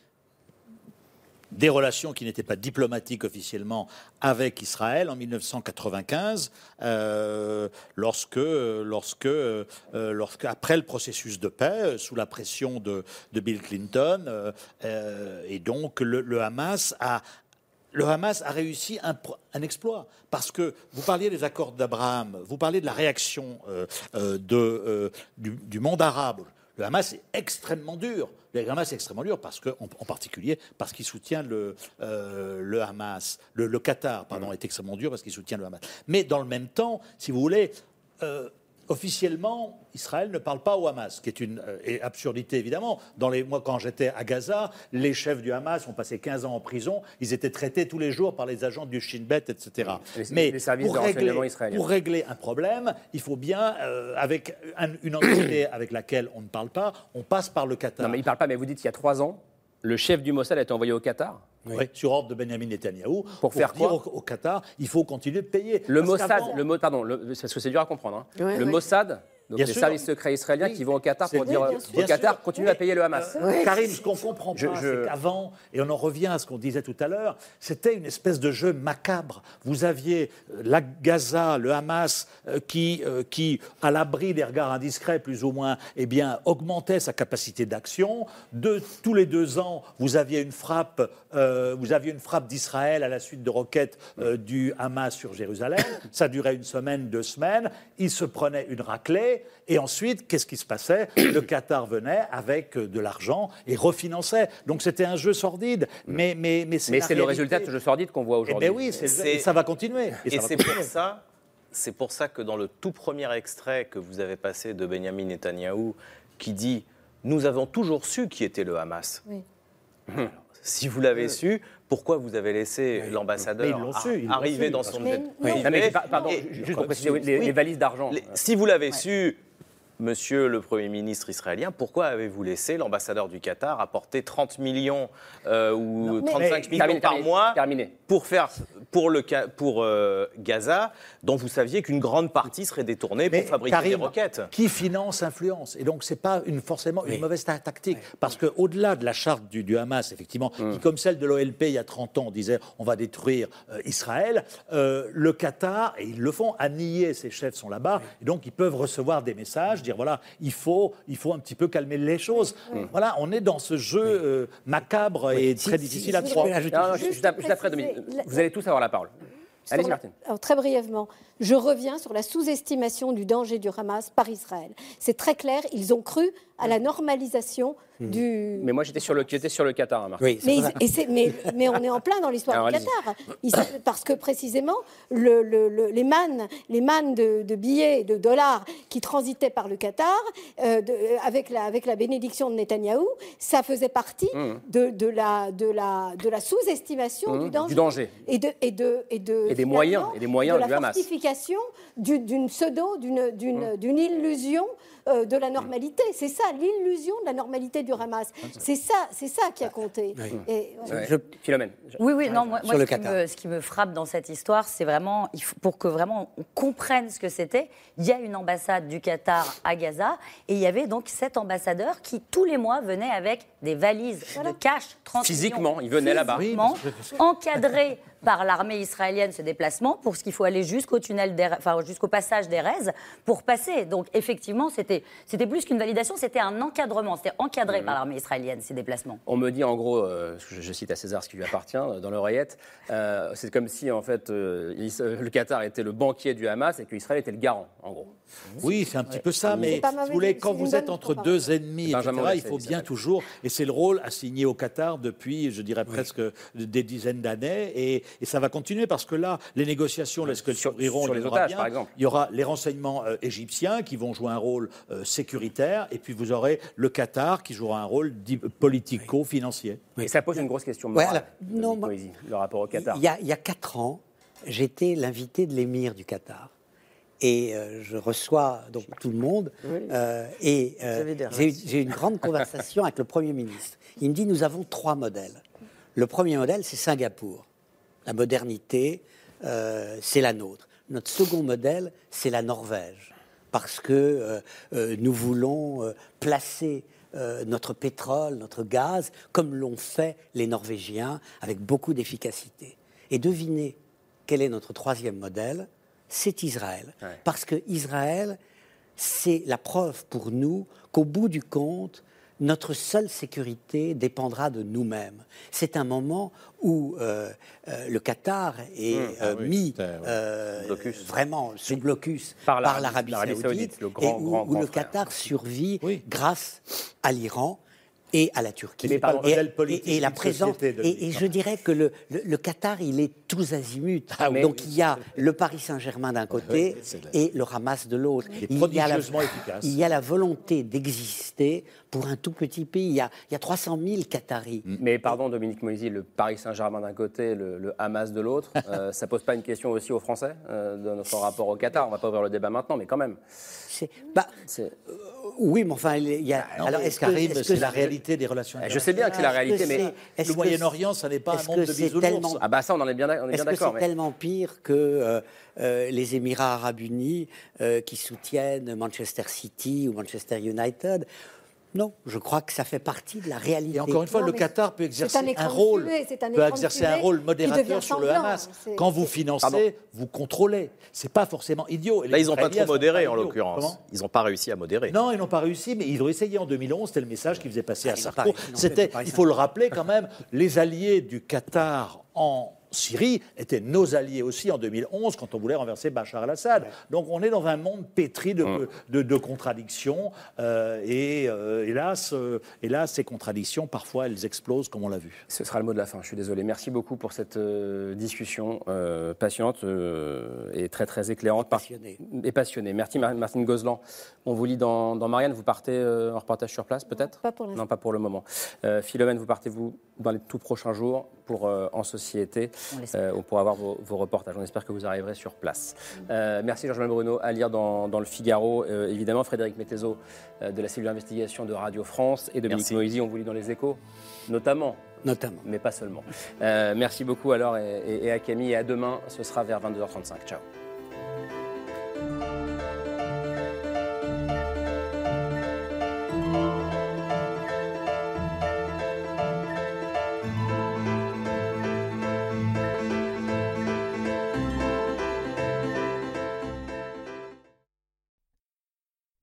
des relations qui n'étaient pas diplomatiques officiellement avec Israël en 1995, euh, lorsque, lorsque, euh, lorsque, après le processus de paix, euh, sous la pression de, Bill Clinton, et donc le, Hamas a le Hamas a réussi un, exploit. Parce que vous parliez des accords d'Abraham, vous parliez de la réaction du monde arabe. Le Hamas est extrêmement dur. Le Hamas est extrêmement dur parce que, en, en particulier parce qu'il soutient le, euh, le Hamas. Le, le Qatar, pardon, est extrêmement dur parce qu'il soutient le Hamas. Mais dans le même temps, si vous voulez, euh, officiellement, Israël ne parle pas au Hamas, ce qui est une euh, absurdité évidemment. Dans les, moi, quand j'étais à Gaza, les chefs du Hamas ont passé 15 ans en prison. Ils étaient traités tous les jours par les agents du Shin Bet, etc. Les- Mais les services pour de régler, pour régler un problème, il faut bien, euh, avec un- une entité avec laquelle on ne parle pas, on passe par le Qatar. Non, mais il ne parle pas, mais vous dites il y a trois ans, Le chef du Mossad a été envoyé au Qatar Oui, sur ordre de Benjamin Netanyahou. Pour faire dire quoi au, au Qatar, il faut continuer de payer. Le Parce Mossad, le, pardon, le- parce que c'est dur à comprendre. hein. Le ouais. Donc Bien les sûr. services secrets israéliens qui vont au Qatar pour dire Oui, au Qatar, continuez à payer le Hamas. Euh, Karim, ce qu'on comprend pas, c'est qu'avant, et on en revient à ce qu'on disait tout à l'heure, c'était une espèce de jeu macabre. Vous aviez euh, la Gaza, le Hamas, euh, qui, euh, qui, à l'abri des regards indiscrets, plus ou moins, eh bien, augmentait sa capacité d'action. De, tous les deux ans, vous aviez une frappe, euh, vous aviez une frappe d'Israël à la suite de roquettes euh, du Hamas sur Jérusalem. Ça durait une semaine, deux semaines. Ils se prenaient une raclée. Et ensuite, qu'est-ce qui se passait? Le Qatar venait avec euh, de l'argent et refinançait. Donc c'était un jeu sordide. Mais, mais, mais c'est Mais la c'est le résultat de ce jeu sordide qu'on voit Eh aujourd'hui. ben oui, c'est- C'est- et ça va continuer. Et, ça va c'est continuer. pour ça, c'est pour ça que dans le tout premier extrait que vous avez passé de Benjamin Netanyahou, qui dit nous avons toujours su qui était le Hamas. Oui. Si vous l'avez su, pourquoi vous avez laissé l'ambassadeur ils l'ont ar- su, ils l'ont arriver su, dans son jet privé pardon, juste pour préciser, les, les valises d'argent. les- si vous l'avez su, Monsieur le Premier ministre israélien, pourquoi avez-vous laissé l'ambassadeur du Qatar apporter 30 millions euh, ou mais- 35 Mais- millions Terminé, par terminé, mois terminé. pour faire pour le pour euh, Gaza, dont vous saviez qu'une grande partie serait détournée pour fabriquer des roquettes? Qui finance influence. Et donc, ce n'est pas une, forcément une mauvaise ta- tactique. Parce qu'au-delà de la charte du, du Hamas, effectivement, Mm. qui, comme celle de l'OLP il y a 30 ans, disait on va détruire euh, Israël, euh, le Qatar, et ils le font, a nié, ses chefs sont là-bas, et donc ils peuvent recevoir des messages, dire voilà, il faut, il faut un petit peu calmer les choses. Voilà, on est dans ce jeu euh, macabre et très difficile à si je la- vous allez tous avoir la parole. La- Martine. alors, très brièvement, je reviens sur la sous-estimation du danger du Hamas par Israël. C'est très clair, ils ont cru à la normalisation du. Mais moi, j'étais sur le, j'étais sur le Qatar, hein, Marc. mais, ils- et c'est- mais, mais on est en plein dans l'histoire Alors, du. Qatar. Parce que précisément, le- le- le- les mannes, les mannes de, de billets et de dollars qui transitaient par le Qatar, euh, de- euh, avec, la, avec la bénédiction de Netanyahou, ça faisait partie Mmh. de, de la, de la, de la sous-estimation Mmh, du danger. du danger. Et, de, et, de, et, de, Et des moyens, et des moyens de du la Hamas. fortification du- d'une pseudo, d'une Mmh. d'une- d'une illusion euh, de la normalité. C'est ça, l'illusion de la normalité du Hamas. C'est ça, c'est ça qui a compté. Et. Ouais. Philomène. Oui, oui, non, moi, moi, ce, qui me, ce qui me frappe dans cette histoire, c'est vraiment, il faut- pour que vraiment on comprenne ce que c'était, il y a une ambassade du Qatar à Gaza, et il y avait donc cet ambassadeur qui, tous les mois, venait avec des valises de cash, 30 Physiquement, millions, il venait là-bas. physiquement, Oui, encadré par l'armée israélienne ce déplacement, pour ce qu'il faut aller jusqu'au tunnel, enfin jusqu'au passage d'Erez pour passer. Donc effectivement, c'était c'était plus qu'une validation, c'était un encadrement, c'était encadré Mhm. par l'armée israélienne ces déplacements. On me dit en gros, euh, je, je cite à César ce qui lui appartient euh, dans l'oreillette, euh, c'est comme si en fait euh, le Qatar était le banquier du Hamas et qu'Israël était le garant, en gros. Oui, c'est un petit peu ça, mais si vous voulez, quand vous êtes entre deux ennemis, etc., Benjamin il faut bien toujours, et c'est le rôle assigné au Qatar depuis, je dirais presque des dizaines d'années, et, et ça va continuer parce que là, les négociations, est-ce qu'elles s'ouvriront sur il y les otages, bien. par exemple. Il y aura les renseignements euh, égyptiens qui vont jouer un rôle euh, sécuritaire, et puis vous aurez le Qatar qui jouera un rôle politico-financier. Et ça pose une grosse question Ouais, morale, alors, non, moi- Moïse, le rapport au Qatar. Il y a, il y a quatre ans, j'étais l'invité de l'émir du Qatar. Et euh, je reçois donc tout le monde. euh, et euh, Vous avez des j'ai une grande conversation avec le Premier ministre. Il me dit nous avons trois modèles. Le premier modèle, c'est Singapour. La modernité, euh, c'est la nôtre. Notre second modèle, c'est la Norvège. Parce que euh, euh, nous voulons placer notre pétrole, notre gaz, comme l'ont fait les Norvégiens, avec beaucoup d'efficacité. Et devinez quel est notre troisième modèle? C'est Israël. Ouais. Parce que Israël, c'est la preuve pour nous qu'au bout du compte, notre seule sécurité dépendra de nous-mêmes. C'est un moment où euh, euh, le Qatar est Mmh, ah euh, oui, mis c'était, ouais. Blocus. vraiment sous blocus Par l'Arabie- saoudite, saoudite, le grand, et où, grand, où grand le. Qatar survit grâce à l'Iran et à la Turquie. Mais pardon, et, modèle politique et- et la présence. Et, et Dominique. je dirais que le, le- le Qatar, il est tous azimuts. Ah oui. Donc il y a le Paris Saint-Germain d'un côté oui, et le Hamas de l'autre. est Il y a la- prodigieusement efficace. Il y a la volonté d'exister pour un tout petit pays. Il y a, il y a 300 000 Qataris. Mais pardon, Dominique Moisy, le Paris Saint-Germain d'un côté, le, le Hamas de l'autre, euh, ça pose pas une question aussi aux Français euh, de notre rapport au Qatar? On va pas ouvrir le débat maintenant, mais quand même. C'est- bah, C'est- Oui, mais enfin, il y a. Non, alors, mais est-ce Karim, c'est la réalité des relations Je sais bien que c'est la réalité, mais est-ce le Moyen-Orient, ça n'est pas un monde de bisounours. tellement- Ah bah ça, on en est bien, bien Est-ce que d'accord. c'est mais- tellement pire que euh, euh, les Émirats arabes unis euh, qui soutiennent Manchester City ou Manchester United Non, je crois que ça fait partie de la réalité. Et encore une fois, Non, le Qatar peut exercer un rôle, un peut exercer un rôle modérateur sur le. Hamas. Quand vous financez, Pardon. vous contrôlez. C'est pas forcément idiot. Et Là, ils n'ont pas trop modéré, pas en l'occurrence. Ils n'ont pas réussi à modérer. Non, ils n'ont pas réussi, mais ils ont essayé en 2011. C'était le message qu'ils faisaient passer à Ah, pas Sarko. C'était, il faut le rappeler quand même, les alliés du Qatar en Syrie étaient nos alliés aussi en 2011 quand on voulait renverser Bachar al-Assad. Donc on est dans un monde pétri de, Mm. de, de contradictions euh, et euh, hélas, euh, hélas, ces contradictions parfois elles explosent comme on l'a vu. Ce sera le mot de la fin, je suis désolé. Merci beaucoup pour cette euh, discussion euh, passionnante euh, et très très éclairante. Passionnée. Et passionnée. Merci Mar- Martine Gozlan. On vous lit dans, dans Marianne, vous partez euh, en reportage sur place peut-être? Pas pour l'instant. Non, pas pour le moment. Euh, Philomène, vous partez vous dans les tout prochains jours pour euh, En Société On euh, pour avoir vos, vos reportages. On espère que vous arriverez sur place. Euh, merci Georges Bruno à lire dans, dans le Figaro. Euh, évidemment, Frédéric Mettezo euh, de la cellule d'investigation de Radio France et Dominique Merci. Moisy, on vous lit dans les échos, notamment Notamment. mais pas seulement. Merci beaucoup alors et, et- et à Camille et à demain, ce sera vers 22h35. Ciao.